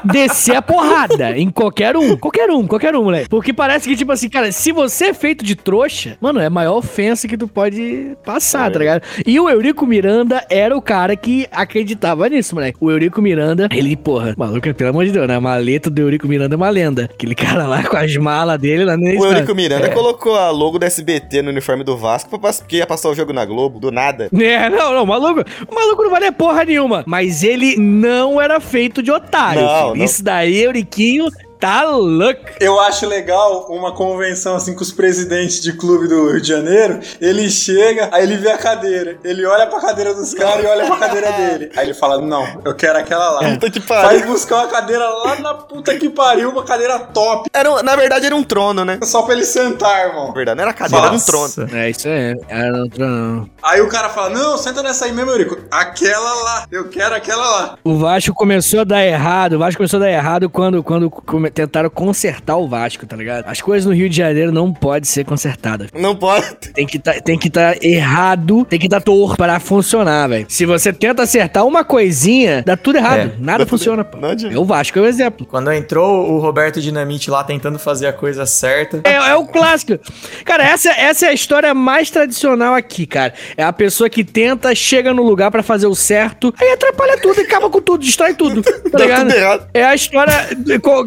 descer a porrada em qualquer um. Qualquer um, qualquer um, moleque. Porque parece que, tipo assim, cara, se você é feito de trouxa, mano, é a maior ofensa que tu pode passar, tá ligado? E o Eurico Miranda era o cara que acreditava nisso, moleque. O Eurico Miranda, ele, porra, maluco, pelo amor de Deus, né? A maleta do Eurico Miranda é uma lenda. Aquele cara lá com as malas dele lá no O Eurico Miranda É. colocou a logo do SBT no uniforme do Vasco pra porque ia passar o jogo na Globo, do nada. É, não, não, o maluco, o maluco não valia porra nenhuma. Mas ele não era feito de otário. Não, não. Isso daí, Euriquinho, tá louco. Eu acho legal uma convenção assim com os presidentes de clube do Rio de Janeiro. Ele chega, aí ele vê a cadeira. Ele olha pra cadeira dos caras e olha pra cadeira <laughs> dele. Aí ele fala: Não, eu quero aquela lá. Puta que Vai pariu. buscar uma cadeira lá na puta que pariu, uma cadeira top. Era, um- na verdade, era um trono, né? Só pra ele sentar, irmão. Na verdade, não era cadeira, era um trono. Nossa. É, isso é. Era outro não. Aí o cara fala: Não, senta nessa aí mesmo, Eurico. Aquela lá. Eu quero aquela lá. O Vasco começou a dar errado. O Vasco começou a dar errado quando, quando come- tentaram consertar o Vasco, tá ligado? As coisas no Rio de Janeiro não podem ser consertadas. Não pode. Tem que tá, tem que tá errado, tem que estar tá torto para funcionar, velho. Se você tenta acertar uma coisinha, dá tudo errado. É, Nada dá tudo- funciona, pô. não adianta. É o Vasco é o exemplo. Quando entrou o Roberto Dinamite lá tentando fazer a coisa certa. É, é o clássico. Cara, essa, essa é a história mais tradicional aqui, cara. É a pessoa que tenta, chega no lugar pra fazer o certo, aí atrapalha tudo e acaba com tudo, destrói tudo. <laughs> Tá ligado? tudo errado. É a história.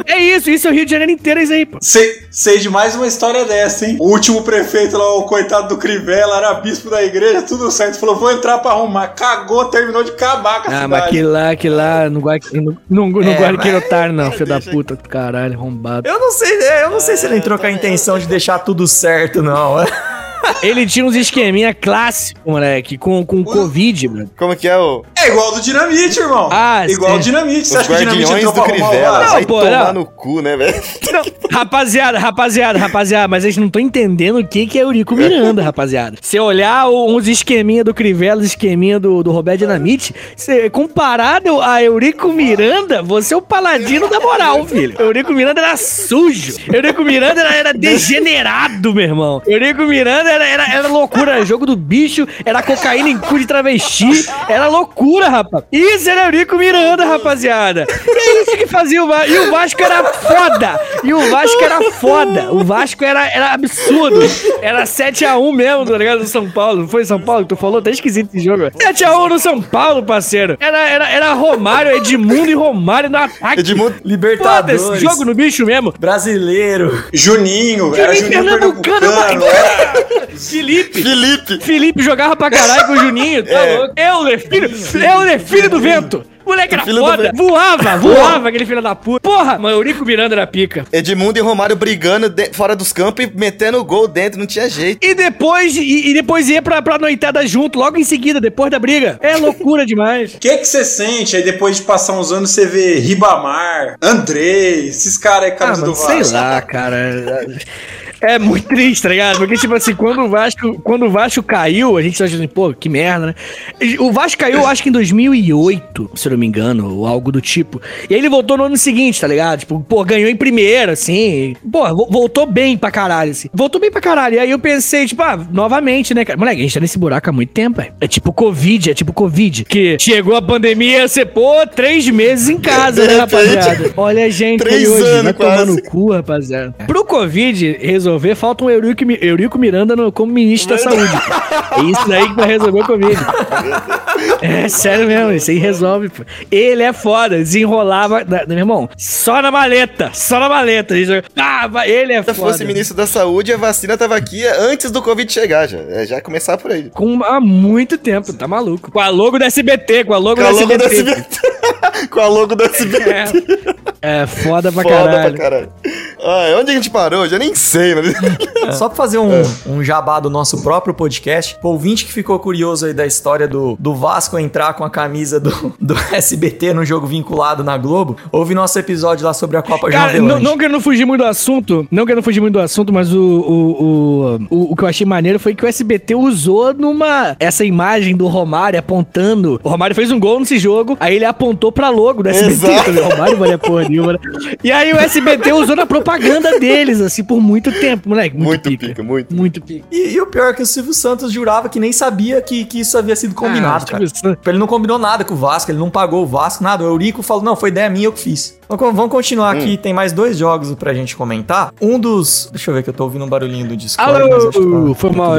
É isso, isso é o Rio de Janeiro inteiro, é isso aí, pô. Sei, sei de mais uma história dessa, hein? O último prefeito lá, o coitado do Crivella, era bispo da igreja, tudo certo. Falou, vou entrar pra arrumar. Cagou, terminou de acabar com a Ah, cidade. mas aquele lá, aquele lá, não gosta não, não, não É, não, <laughs> filho da puta, caralho, arrombado. Eu não sei, é, eu não sei se ele entrou com a intenção de deixar tudo certo, não. <laughs> Ele tinha uns esqueminha clássicos, moleque, com, com Covid, mano. Como que é o... É igual do Dinamite, irmão. Ah, igual sim. o Dinamite. Você Os acha que o Dinamite entrou do pra o Crivella. Vai pô, tomar não. no cu, né, velho? Rapaziada, rapaziada, rapaziada, mas vocês não estão entendendo o que, que é Eurico Miranda, rapaziada. Se olhar o- uns esqueminha do Crivella, os esqueminha do, do Roberto Dinamite, cê, comparado a Eurico Miranda, você é o paladino da moral, filho. Eurico Miranda era sujo. Eurico Miranda era, era degenerado, meu irmão. Eurico Miranda era, era, era loucura, era jogo do bicho, era cocaína em cu de travesti, era loucura, rapaz. Isso era Eurico Miranda, rapaziada. E é isso que fazia o Vasco. E o Vasco era foda. E o Vasco era foda. O Vasco era, era absurdo. Era 7x1 mesmo, tá ligado? Do São Paulo. Não foi São Paulo que tu falou? Tá esquisito esse jogo. 7x1 no São Paulo, parceiro. Era, era, era Romário, Edmundo e Romário no ataque. Edmundo... Libertadores. Foda-se, jogo no bicho mesmo. Brasileiro. Juninho, era Juninho Juninho Pernambucano, Pernambucano. era- Felipe. Felipe! Felipe jogava pra caralho com o Juninho, tá É. louco? Euler, filho, Euler, filho do vento. Moleque era Filho do foda. vento. Voava, voava aquele filho da puta. Porra, mano, Eurico Miranda era pica. Edmundo e Romário brigando de- fora dos campos e metendo o gol dentro, não tinha jeito. E depois, e, e depois ia pra, pra noitada junto, logo em seguida, depois da briga. É loucura demais. O <laughs> que que você sente aí depois de passar uns anos você vê Ribamar, Andrei, esses caras aí, Ah, caras do mano, sei Vasco? lá, cara. É muito triste, tá ligado? Porque, tipo assim, quando o Vasco, quando o Vasco caiu, a gente tá achando assim, pô, que merda, né? O Vasco caiu, acho que em 2008, se eu não me engano, ou algo do tipo. E aí ele voltou no ano seguinte, tá ligado? Tipo, pô, ganhou em primeira, assim. Pô, vo- voltou bem pra caralho, assim. Voltou bem pra caralho. E aí eu pensei, tipo, ah, novamente, né, cara? Moleque, a gente tá nesse buraco há muito tempo, velho. É tipo Covid, é tipo Covid. Que chegou a pandemia, você, pô, três meses em casa, né, rapaziada? Olha gente três hoje, anos vai tomar quase. no cu, rapaziada. Pro Covid resolver, falta um Eurico, Eurico Miranda no- como ministro da saúde. É isso daí que vai resolver o Covid. É sério mesmo, isso aí resolve, pô. Ele é foda, desenrolava. na- Meu irmão, só na maleta, só na maleta. Ah, ele é Se eu foda. fosse ministro da saúde, a vacina tava aqui antes do Covid chegar já. É, já começar por aí. Com, há muito tempo, tá maluco. Com a logo da SBT, com a logo Com da a logo do SBT. SBT. <laughs> Com a logo do SBT. É, é foda pra Foda caralho. pra caralho. Ai, onde a gente parou? Eu já nem sei, mano. <laughs> Só pra fazer um, um jabá do nosso próprio podcast, o ouvinte que ficou curioso aí da história do, do Vasco entrar com a camisa do, do <laughs> SBT no jogo vinculado na Globo, ouve nosso episódio lá sobre a Copa Cara, não, não querendo fugir muito do assunto, não querendo fugir muito do assunto, mas o, o, o, o, o que eu achei maneiro foi que o SBT usou numa. Essa imagem do Romário apontando. O Romário fez um gol nesse jogo, aí ele apontou pra logo do SBT. Exato. Eu falei, Romário valia porra nenhuma. né? E aí o SBT usou na propaganda deles, assim, por muito tempo, moleque. Muito, Muito pica. pica, muito. Muito pica. E, e o pior é que o Silvio Santos jurava que nem sabia que, que isso havia sido combinado, Ah, cara. Santos. Ele não combinou nada com o Vasco, ele não pagou o Vasco, nada. O Eurico falou, não, foi ideia minha, eu que fiz. Então, vamos continuar Hum. aqui, tem mais dois jogos pra gente comentar. Um dos... Deixa eu ver que eu tô ouvindo um barulhinho do Discord. mas acho que Alô, tá- foi tá mal.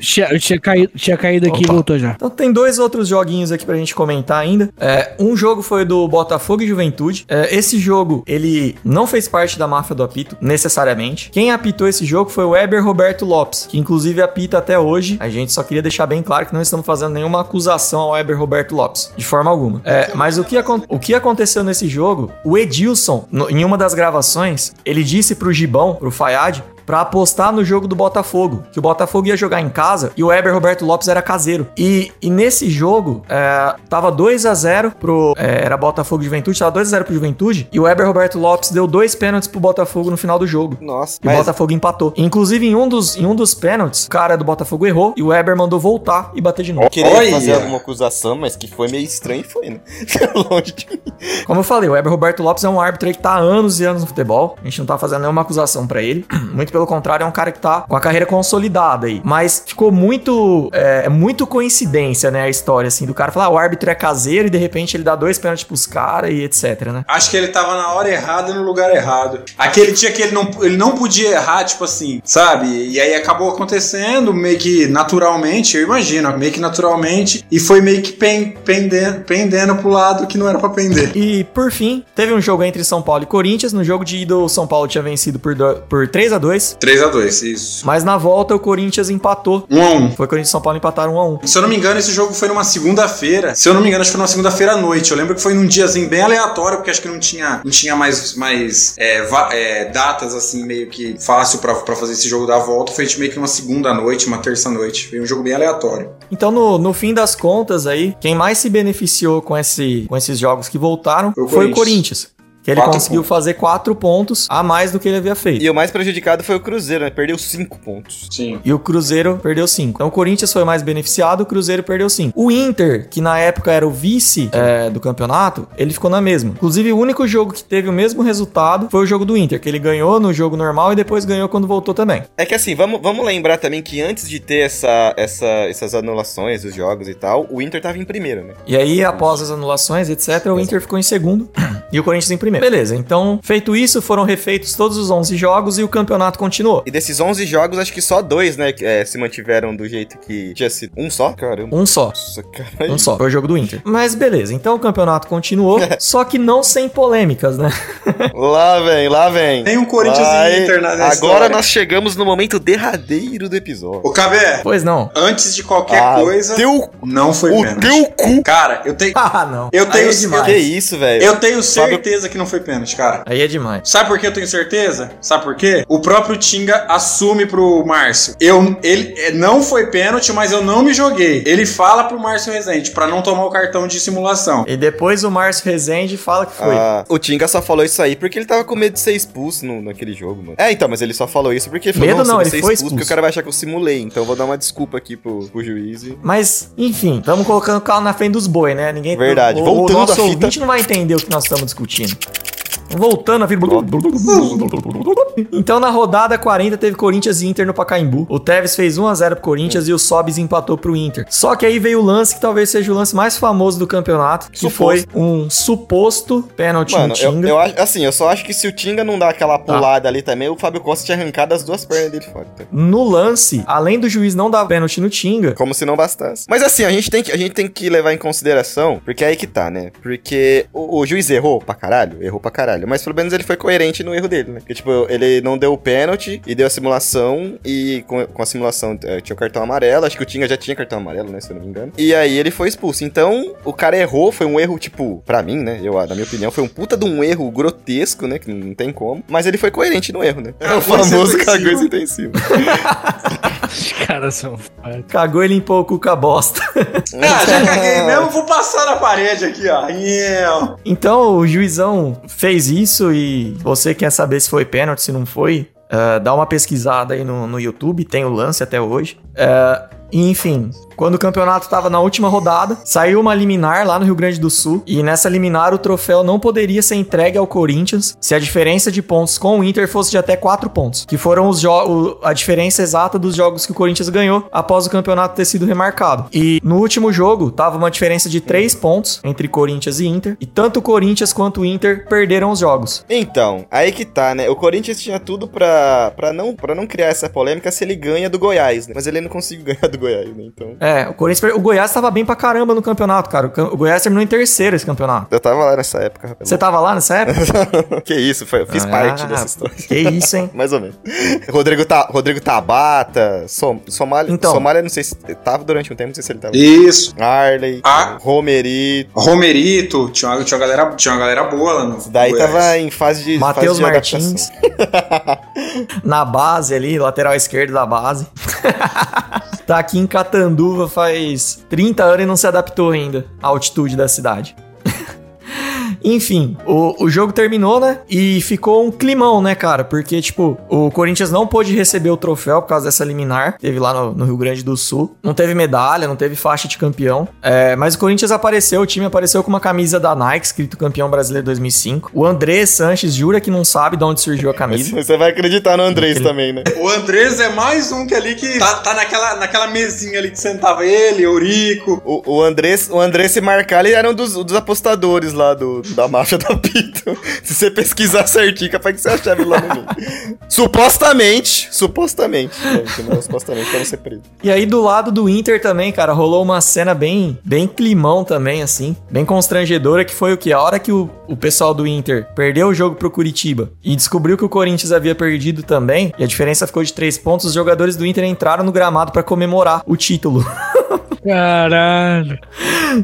Tinha, tinha caído, tinha caído aqui e voltou já. Então tem dois outros joguinhos aqui pra gente comentar ainda. É, um jogo foi do Botafogo e Juventude. É, esse jogo, ele não fez parte da máfia do apito, necessariamente. Quem apitou esse jogo foi o Weber Roberto Lopes, que inclusive apita até hoje. A gente só queria deixar bem claro que não estamos fazendo nenhuma acusação ao Weber Roberto Lopes, de forma alguma. É, mas o que, o que aconteceu nesse jogo, o Edilson, no- em uma das gravações, ele disse pro Gibão, pro Fayad, pra apostar no jogo do Botafogo, que o Botafogo ia jogar em casa e o Weber Roberto Lopes era caseiro. E, e nesse jogo, é, tava 2 a 0 pro. é, era Botafogo e Juventude, tava 2 a 0 pro Juventude, e o Weber Roberto Lopes deu dois pênaltis pro Botafogo no final do jogo. Nossa, E o mas Botafogo empatou. Inclusive, em um dos, em um dos pênaltis, o cara do Botafogo errou e o Weber mandou voltar e bater de novo. queria Olha! fazer alguma acusação, mas que foi meio estranho e foi, né? <laughs> Longe de mim. Como eu falei, o Weber Roberto Lopes é um árbitro aí que tá há anos e anos no futebol. A gente não tá fazendo nenhuma acusação pra ele. <clears throat> Muito pelo contrário, é um cara que tá com a carreira consolidada aí. Mas ficou muito. É, é muito coincidência, né? A história, assim, do cara falar, ah, o árbitro é caseiro e de repente ele dá dois pênaltis pros caras e etc, né? Acho que ele tava na hora errada e no lugar errado. Aquele dia que ele não, ele não podia errar, tipo assim, sabe? E aí acabou acontecendo meio que naturalmente, eu imagino, meio que naturalmente, e foi meio que pen, pendendo, pendendo pro lado que não era pra pender. E por fim, teve um jogo entre São Paulo e Corinthians. No jogo de ida, o São Paulo tinha vencido por, do- por 3 a 2 2 3x2, isso. Mas na volta o Corinthians empatou. 1x1. Foi Corinthians e São Paulo empataram 1 a 1 Se eu não me engano, esse jogo foi numa segunda-feira. Se eu não me engano, acho que foi numa segunda-feira à noite. Eu lembro que foi num diazinho bem aleatório, porque acho que não tinha, não tinha mais, mais é, é, datas assim, meio que fácil pra, pra fazer esse jogo da volta. Foi meio que uma segunda noite, uma terça noite. Foi um jogo bem aleatório. Então, no, no fim das contas aí, quem mais se beneficiou com, esse, com esses jogos que voltaram Foi o foi o Corinthians. Que ele Quatro conseguiu pontos. fazer quatro pontos a mais do que ele havia feito. E o mais prejudicado foi o Cruzeiro, né? Perdeu 5 pontos. Sim. E o Cruzeiro perdeu 5. Então o Corinthians foi mais beneficiado, o Cruzeiro perdeu 5. O Inter, que na época era o vice é, do campeonato, ele ficou na mesma. Inclusive, o único jogo que teve o mesmo resultado foi o jogo do Inter, que ele ganhou no jogo normal e depois ganhou quando voltou também. É que assim, vamos, vamos lembrar também que antes de ter essa, essa, essas anulações dos jogos e tal, o Inter tava em primeiro, né? E aí, após as anulações, etc., o Inter ficou em segundo <clears throat> e o Corinthians em primeiro. Beleza, então, feito isso, foram refeitos todos os 11 jogos e o campeonato continuou. E desses 11 jogos, acho que só dois, né, é, se mantiveram do jeito que tinha sido. Um só? Caramba. Um só. Nossa, caralho. Um só, foi o jogo do Inter. Mas beleza, então o campeonato continuou, <laughs> só que não sem polêmicas, né? <laughs> Lá vem, lá vem. Tem um Corinthians Vai. e Inter na Agora história. nós chegamos no momento derradeiro do episódio. Ô, Cabé, Pois não. antes de qualquer Ah, coisa, teu- não foi o pênalti. teu cu. Cara, eu tenho, Ah, não. Eu tenho- é demais. Que isso, velho? eu tenho Fábio- certeza que não foi pênalti, cara. Aí é demais. Sabe por que eu tenho certeza? Sabe por quê? O próprio Tinga assume pro Márcio. Eu, ele é, não foi pênalti, mas eu não me joguei. Ele fala pro Márcio Rezende pra não tomar o cartão de simulação. E depois o Márcio Rezende fala que foi. Ah, o Tinga só falou isso aí porque ele tava com medo de ser expulso no, naquele jogo, mano. É, então, mas ele só falou isso porque falou, Medo "Nossa, não, ele ser foi expulso expulso. porque o cara vai achar que eu simulei. Então eu vou dar uma desculpa aqui pro, pro juiz e... Mas, enfim, estamos colocando o carro na frente dos boi, né? Ninguém. Verdade. O, Voltando o nosso à fita. ouvinte não vai entender o que nós estamos discutindo. Voltando a vida. Então, na rodada 40, teve Corinthians e Inter no Pacaembu. O Tevez fez 1x0 pro Corinthians e o Sobis empatou pro Inter. Só que aí veio o lance que talvez seja o lance mais famoso do campeonato, que Suposto. foi um suposto pênalti Mano, no eu, Tinga. eu acho, assim, eu só acho que se o Tinga não dá Tá. aquela pulada ali também, o Fábio Costa tinha arrancado as duas pernas dele fora. tá? No lance, além do juiz não dar pênalti no Tinga, Como se não bastasse. Mas assim, a gente tem que, a gente tem que levar em consideração, porque é aí que tá, né? Porque o, o juiz errou pra caralho, errou pra caralho. Mas pelo menos ele foi coerente no erro dele, né? Porque, tipo, ele não deu o pênalti e deu a simulação. E com, com a simulação eh, tinha o cartão amarelo. Acho que o Tinga já tinha cartão amarelo, né? Se eu não me engano. E aí ele foi expulso. Então, o cara errou, foi um erro, tipo, pra mim, né? Eu, na minha opinião, foi um puta de um erro grotesco, né? Que não tem como. Mas ele foi coerente no erro, né? É <laughs> o famoso sentou <laughs> em Os caras são foda. cagou e limpou o cu com a bosta. <laughs> Ah, já caguei mesmo, vou passar na parede aqui, ó. Yeah. Então o juizão fez isso e você quer saber se foi pênalti, se não foi, ah, dá uma pesquisada aí no, no YouTube, tem o lance até hoje. E, enfim, quando o campeonato estava na última rodada, saiu uma liminar lá no Rio Grande do Sul e nessa liminar o troféu não poderia ser entregue ao Corinthians se a diferença de pontos com o Inter fosse de até 4 pontos, que foram os o- a diferença exata dos jogos que o Corinthians ganhou após o campeonato ter sido remarcado. E no último jogo tava uma diferença de 3 pontos entre Corinthians e Inter, e tanto o Corinthians quanto o Inter perderam os jogos. Então, aí que tá, né? O Corinthians tinha tudo pra, não, pra não criar essa polêmica se ele ganha do Goiás, né? Mas ele não conseguiu <laughs> ganhar do Goiás, né? Então. É, o Corinthians, o Goiás tava bem pra caramba no campeonato, cara. O Goiás terminou em terceiro esse campeonato. Eu tava lá nessa época, rapaz. Você tava lá nessa época? <laughs> que isso, foi, eu fiz Ah, parte dessa história. Que isso, hein? <laughs> Mais ou menos. Rodrigo, Ta, Rodrigo Tabata, Som, Somália. Então. Somália, não sei se. Tava durante um tempo, não sei se ele tava. Isso. Arley, Ah. Romerito. Romerito, tinha uma, tinha uma galera, tinha uma galera boa lá no. Daí Goiás. tava em fase de. Matheus Martins. <laughs> Na base ali, lateral esquerdo da base. Tá aqui em Catanduva faz 30 anos e não se adaptou ainda à altitude da cidade. Enfim, o, o jogo terminou, né? E ficou um climão, né, cara? Porque, tipo, o Corinthians não pôde receber o troféu por causa dessa liminar. Teve lá no, no Rio Grande do Sul. Não teve medalha, não teve faixa de campeão. É, mas o Corinthians apareceu, o time apareceu com uma camisa da Nike, escrito campeão brasileiro 2005. O André Sanches jura que não sabe de onde surgiu a camisa. <laughs> Você vai acreditar no Andrés Aquele- também, né? O Andrés é mais um que ali que tá, tá naquela, naquela mesinha ali que sentava ele, Eurico. O, o Andrés, o Andrés se marcar, ele era um dos, dos apostadores lá do, Da máfia do apito. Se você pesquisar certinho, capaz que você achar ele lá no meio. supostamente, supostamente. Gente, não, supostamente pra não ser preso. E aí do lado do Inter também, cara, rolou uma cena bem, bem climão também, assim, bem constrangedora, que foi o que? A hora que o, o pessoal do Inter perdeu o jogo pro Curitiba e descobriu que o Corinthians havia perdido também, e a diferença ficou de três pontos, os jogadores do Inter entraram no gramado pra comemorar o título. <laughs> Caralho.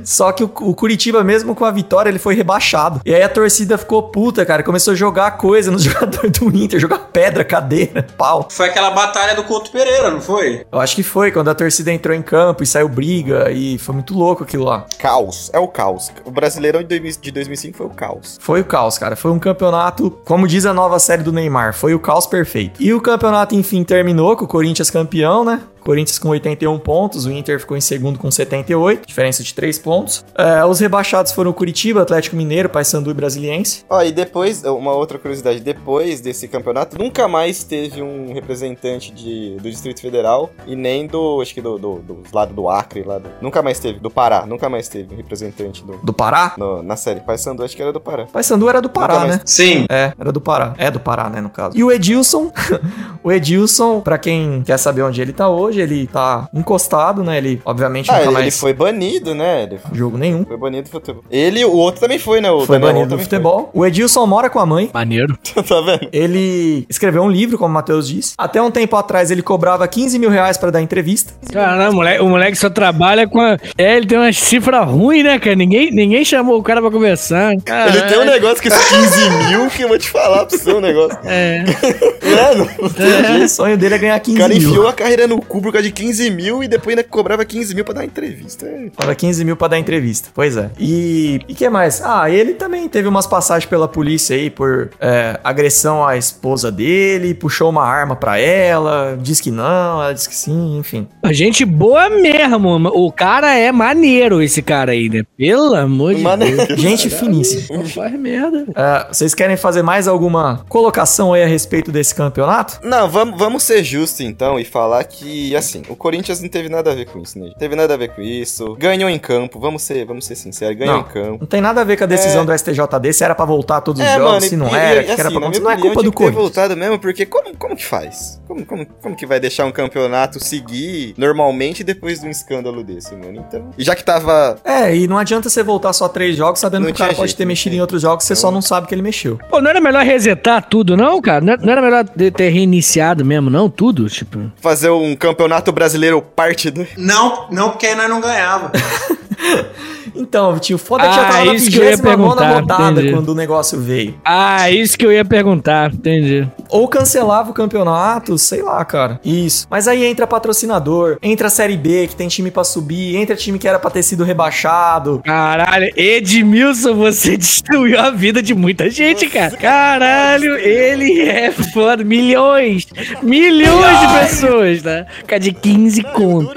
Só que o, o Curitiba, mesmo com a vitória, ele foi rebaixado. E aí a torcida ficou puta, cara. Começou a jogar coisa nos <laughs> jogadores do Inter, jogar pedra, cadeira, pau. Foi aquela batalha do Couto Pereira, não foi? Eu acho que foi quando a torcida entrou em campo e saiu briga e foi muito louco aquilo lá. Caos, é o caos. O Brasileirão de 2000 de 2005 foi o caos. Foi o caos, cara. Foi um campeonato, como diz a nova série do Neymar, foi o caos perfeito. E o campeonato, enfim, terminou com o Corinthians campeão, né? Corinthians com 81 pontos, o Inter ficou em segundo com 78, diferença de 3 pontos. É, os rebaixados foram o Curitiba, Atlético Mineiro, Paysandu e Brasiliense. Ó, e depois, uma outra curiosidade, depois desse campeonato, nunca mais teve um representante de, do Distrito Federal e nem do, acho que do, do, do lado do Acre, lá do, nunca mais teve, do Pará, nunca mais teve um representante do, Do Pará? no- na série Paysandu, acho que era do Pará. Paysandu era do Pará, mais- né? Sim. É, era do Pará. É do Pará, né, no caso. E o Edilson, <laughs> o Edilson, pra quem quer saber onde ele tá hoje, ele tá encostado, né? Ele, obviamente, Ah, nunca ele, mais ele foi banido, né? Ele jogo nenhum. foi banido do futebol. Ele, o outro também foi, né? O Foi Daniel banido do futebol. O Edilson mora com a mãe. Maneiro. foi. <laughs> tá vendo? Ele escreveu um livro, como o Matheus disse. Até um tempo atrás ele cobrava 15 mil reais pra dar entrevista. Caramba, o moleque, o moleque só trabalha com a... É, ele tem uma cifra ruim, né, cara? Ninguém, ninguém chamou o cara pra conversar. Ele tem um negócio que esses 15 mil que eu vou te falar você um negócio. É. <laughs> É, não, não jeito. O sonho dele é ganhar 15 O cara mil. enfiou a carreira no cu por causa de 15 mil e depois ainda cobrava 15 mil pra dar entrevista. É. Paga 15 mil pra dar entrevista. Pois é. E o que mais? Ah, ele também teve umas passagens pela polícia aí por é, agressão à esposa dele, puxou uma arma pra ela, disse que não, ela disse que sim, enfim. Gente boa mesmo. O cara é maneiro, esse cara aí, né? Pelo amor de Maneiro. Deus. <laughs> Gente finíssima. Não faz merda. É, vocês querem fazer mais alguma colocação aí a respeito desse campeonato? Não, vamos, vamos ser justos então e falar que, assim, o Corinthians não teve nada a ver com isso, né? Teve nada a ver com isso. Ganhou em campo, vamos ser, vamos ser sinceros, ganhou Não. em campo. Não tem nada a ver com a decisão do STJD, se era pra voltar todos os É, jogos, mano, se não e- era, e, que era assim, pra Não é culpa do tinha que ter Corinthians. voltado mesmo, porque como, como que faz? Como, como, como que vai deixar um campeonato seguir normalmente depois de um escândalo desse, mano? Então. E já que tava. É, e não adianta você voltar só três jogos sabendo Não que o cara tinha pode jeito, ter não mexido em outros jogos, você Então- só não sabe que ele mexeu. Pô, não era melhor resetar tudo, não, cara? Não era, não melhor ter reiniciado mesmo, não? Tudo? Tipo. Fazer um campeonato brasileiro parte 2. Não, não, porque aí nós não ganhava. <laughs> <laughs> Então, tio, foda que já Ah, tava na isso que eu ia 29 perguntar, rodada entendi. quando o negócio veio. Ah, isso que eu ia perguntar. Entendi. Ou cancelava o campeonato, sei lá, cara. Isso. Mas aí entra patrocinador, entra a Série B, que tem time pra subir, entra time que era pra ter sido rebaixado. Caralho, Edmilson, você <laughs> destruiu a vida de muita gente, cara. Caralho, ele é foda. Milhões, milhões de pessoas, tá? Ficar de 15 conto.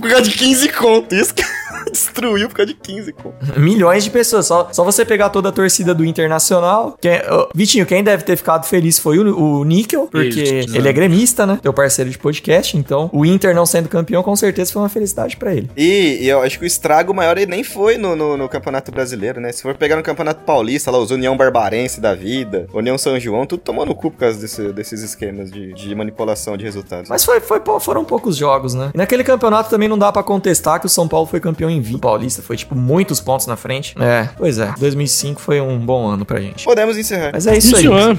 Causa de 15 conto. Isso que <laughs> destruiu por causa de 15 conto. Milhões de pessoas. Só, só você pegar toda a torcida do Internacional. Quem, ô, Vitinho, quem deve ter ficado feliz foi o, o Níquel, porque Isso, ele é gremista, né? Teu parceiro de podcast. Então, o Inter não sendo campeão, com certeza foi uma felicidade pra ele. E, e eu acho que o estrago maior ele nem foi no, no, no Campeonato Brasileiro, né? Se for pegar no Campeonato Paulista, lá, os União Barbarense da vida, União São João, tudo tomando cu por causa desse- desses esquemas de, de manipulação de resultados. Mas foi, foi, foram poucos jogos, né? E naquele campeonato também não dá pra contestar que o São Paulo foi campeão em 20. O Paulista foi, tipo, muitos pontos na frente. É, pois é. 2005 foi um bom ano pra gente. Podemos encerrar. Mas é isso aí. Senhor.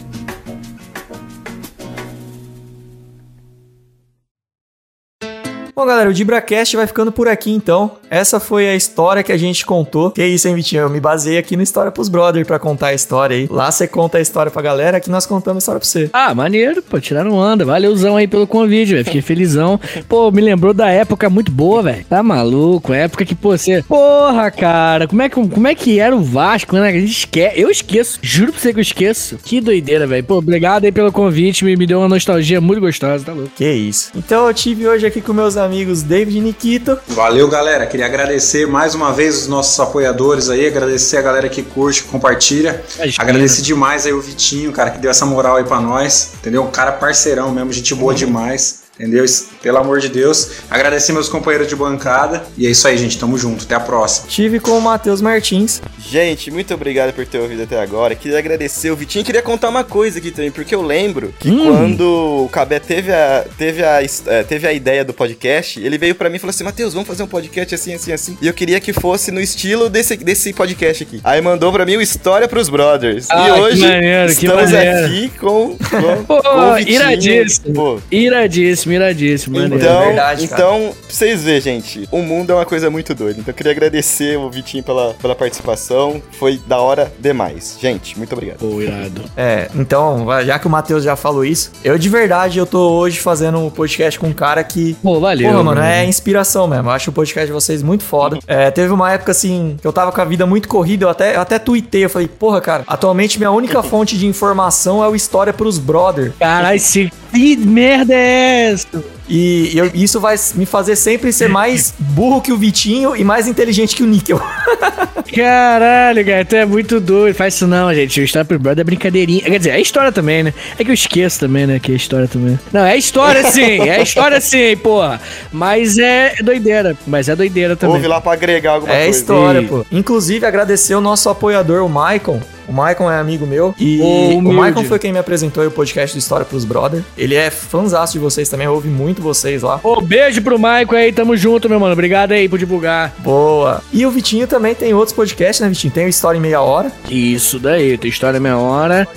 Bom, galera, o DibraCast vai ficando por aqui então. Essa foi a história que a gente contou. Que isso, hein, Vitinho? Eu me baseei aqui no História pros Brother pra contar a história aí. Lá você conta a história pra galera, aqui nós contamos a história pra você. Ah, maneiro, pô, tiraram onda. Valeuzão aí pelo convite, velho. Fiquei felizão. Pô, me lembrou da época muito boa, velho. Tá maluco? Época que, pô, você. Porra, cara, como é que, como é que era o Vasco, né? A gente esquece. Eu esqueço. Juro pra você que eu esqueço. Que doideira, velho. Pô, obrigado aí pelo convite. Me, me deu uma nostalgia muito gostosa, tá louco. Que isso. Então eu tive hoje aqui com meus amigos David e Nikito. Valeu, galera. Queria agradecer mais uma vez os nossos apoiadores aí, agradecer a galera que curte, que compartilha. Imagina. Agradecer demais aí o Vitinho, cara, que deu essa moral aí pra nós, entendeu? Um cara parceirão mesmo, gente boa demais. Entendeu? Pelo amor de Deus. Agradecer meus companheiros de bancada. E é isso aí, gente. Tamo junto. Até a próxima. Tive com o Matheus Martins. Gente, muito obrigado por ter ouvido até agora. Queria agradecer o Vitinho. Queria contar uma coisa aqui também, porque eu lembro que Hum. quando o Cabé teve a, teve, a, eh, teve a ideia do podcast, ele veio pra mim e falou assim: Matheus, vamos fazer um podcast assim, assim, assim. E eu queria que fosse no estilo desse, desse podcast aqui. Aí mandou pra mim o História pros Brothers. Ah, e que hoje maneiro, estamos aqui com, com, <laughs> Pô, com o Vitinho. iradíssimo. Pô, Iradíssimo, iradíssimo, maneiro. então, verdade, cara. então, pra vocês verem, gente, o mundo é uma coisa muito doida. Então, eu queria agradecer o Vitinho pela, pela participação. Foi da hora demais. Gente, muito obrigado. Pô, irado. É, então, já que o Matheus já falou isso, eu de verdade, eu tô hoje fazendo um podcast com um cara que Pô, valeu. Porra, mano, é inspiração mesmo. Eu acho o podcast de vocês muito foda. É, teve uma época, assim, que eu tava com a vida muito corrida, eu até, eu até tuitei, eu falei, porra, cara, atualmente minha única <laughs> fonte de informação é o História pros Brother. Caralho, se... que merda é E eu- isso vai me fazer sempre ser mais burro que o Vitinho e mais inteligente que o Níquel. <laughs> Caralho, cara, tu é muito doido. Faz isso não, gente. O História pro Brother é brincadeirinha. Quer dizer, é história também, né? É que eu esqueço também, né? Que é história também. Não, é história sim. É história sim, porra. Mas é doideira. Mas é doideira também. Ouve lá pra agregar alguma É coisa. história, E- pô. Inclusive, agradecer o nosso apoiador, o Maicon. O Maicon é amigo meu. E o. Maicon foi quem me apresentou aí o podcast do História pros Brother. Ele é fãzaço de vocês também, ouve muito vocês lá. Ô, beijo pro Maico aí. Tamo junto, meu mano. Obrigado aí por divulgar. Boa. E o Vitinho também tem outros podcasts, né, Vitinho? Tem o História em Meia Hora. Isso daí, tem história meia hora.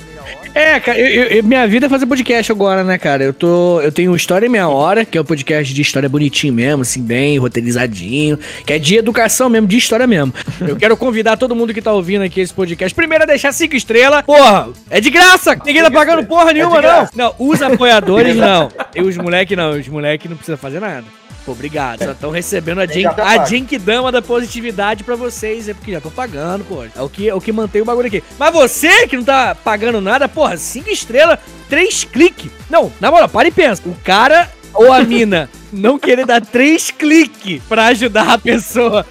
É, cara, eu- eu- minha vida é fazer podcast agora, né, cara? Eu tô. Eu tenho História em Meia Hora, que é um podcast de história bonitinho mesmo, assim, bem roteirizadinho, que é de educação mesmo, de história mesmo. Eu quero convidar todo mundo que tá ouvindo aqui esse podcast, primeiro a deixar cinco estrelas. Porra, é de graça! Ninguém tá pagando porra nenhuma, não. Não, os apoiadores <laughs> não. E os moleque não, os moleque não precisa fazer nada. Pô, obrigado. Já estão recebendo a, já tá a da positividade pra vocês. É porque já tô pagando, pô. É o que, é o que mantém o bagulho aqui. Mas você que não tá pagando nada, porra, cinco estrelas, três cliques. Não, na moral, para e pensa. O cara ou a mina não querer dar três cliques pra ajudar a pessoa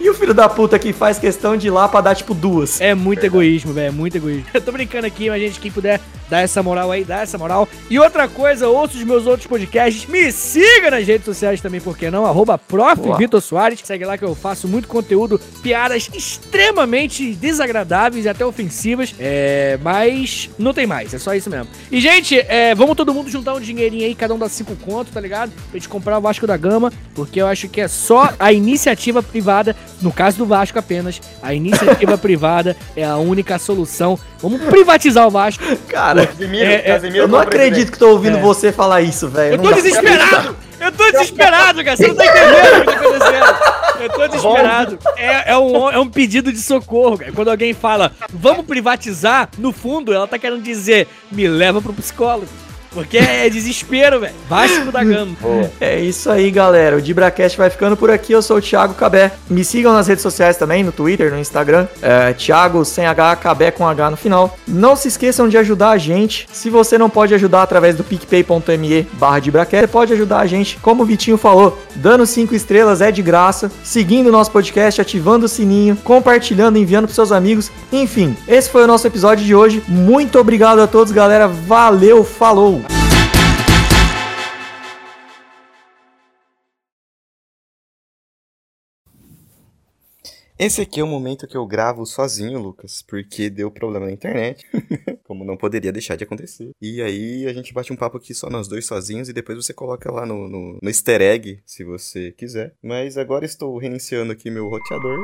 E o filho da puta que faz questão de ir lá pra dar, tipo, duas. é muito egoísmo, velho. É muito egoísmo. Eu tô brincando aqui, mas gente, quem puder dar essa moral aí, dá essa moral. E outra coisa, ouça os meus outros podcasts. Me siga nas redes sociais também, por que não? Arroba Prof. Vitor Soares. Segue lá que eu faço muito conteúdo, piadas extremamente desagradáveis e até ofensivas. É, mas não tem mais, é só isso mesmo. E, gente, é, vamos todo mundo juntar um dinheirinho aí, cada um dá cinco conto, tá ligado? Pra gente comprar o Vasco da Gama, porque eu acho que é só a iniciativa privada, no caso do Vasco apenas, a iniciativa <laughs> privada é a única solução. Vamos privatizar o Vasco. Cara, Casimiro, É, é, Casimiro eu não acredito que tô ouvindo É. você falar isso, velho. Eu Não tô desesperado! Eu tô desesperado, cara! Você não tá entendendo o que tá acontecendo! Eu tô desesperado. É, é, um, é um pedido de socorro, cara. Quando alguém fala, vamos privatizar, no fundo ela tá querendo dizer, me leva pro psicólogo. Porque é desespero, velho. Vasco da Gama. É isso aí, galera. O DibraCast vai ficando por aqui. Eu sou o Thiago Cabé. Me sigam nas redes sociais também, no Twitter, no Instagram. É, Thiago sem H, Cabé com H no final. Não se esqueçam de ajudar a gente. Se você não pode ajudar através do picpay.me barra DibraCast, você pode ajudar a gente, como o Vitinho falou, dando cinco estrelas é de graça, seguindo o nosso podcast, ativando o sininho, compartilhando, enviando pros seus amigos. Enfim, esse foi o nosso episódio de hoje. Muito obrigado a todos, galera. Valeu, falou! Esse aqui é o momento que eu gravo sozinho, Lucas, porque deu problema na internet, <laughs> como não poderia deixar de acontecer. E aí a gente bate um papo aqui só nós dois sozinhos e depois você coloca lá no, no, no easter egg, se você quiser. Mas agora estou reiniciando aqui meu roteador.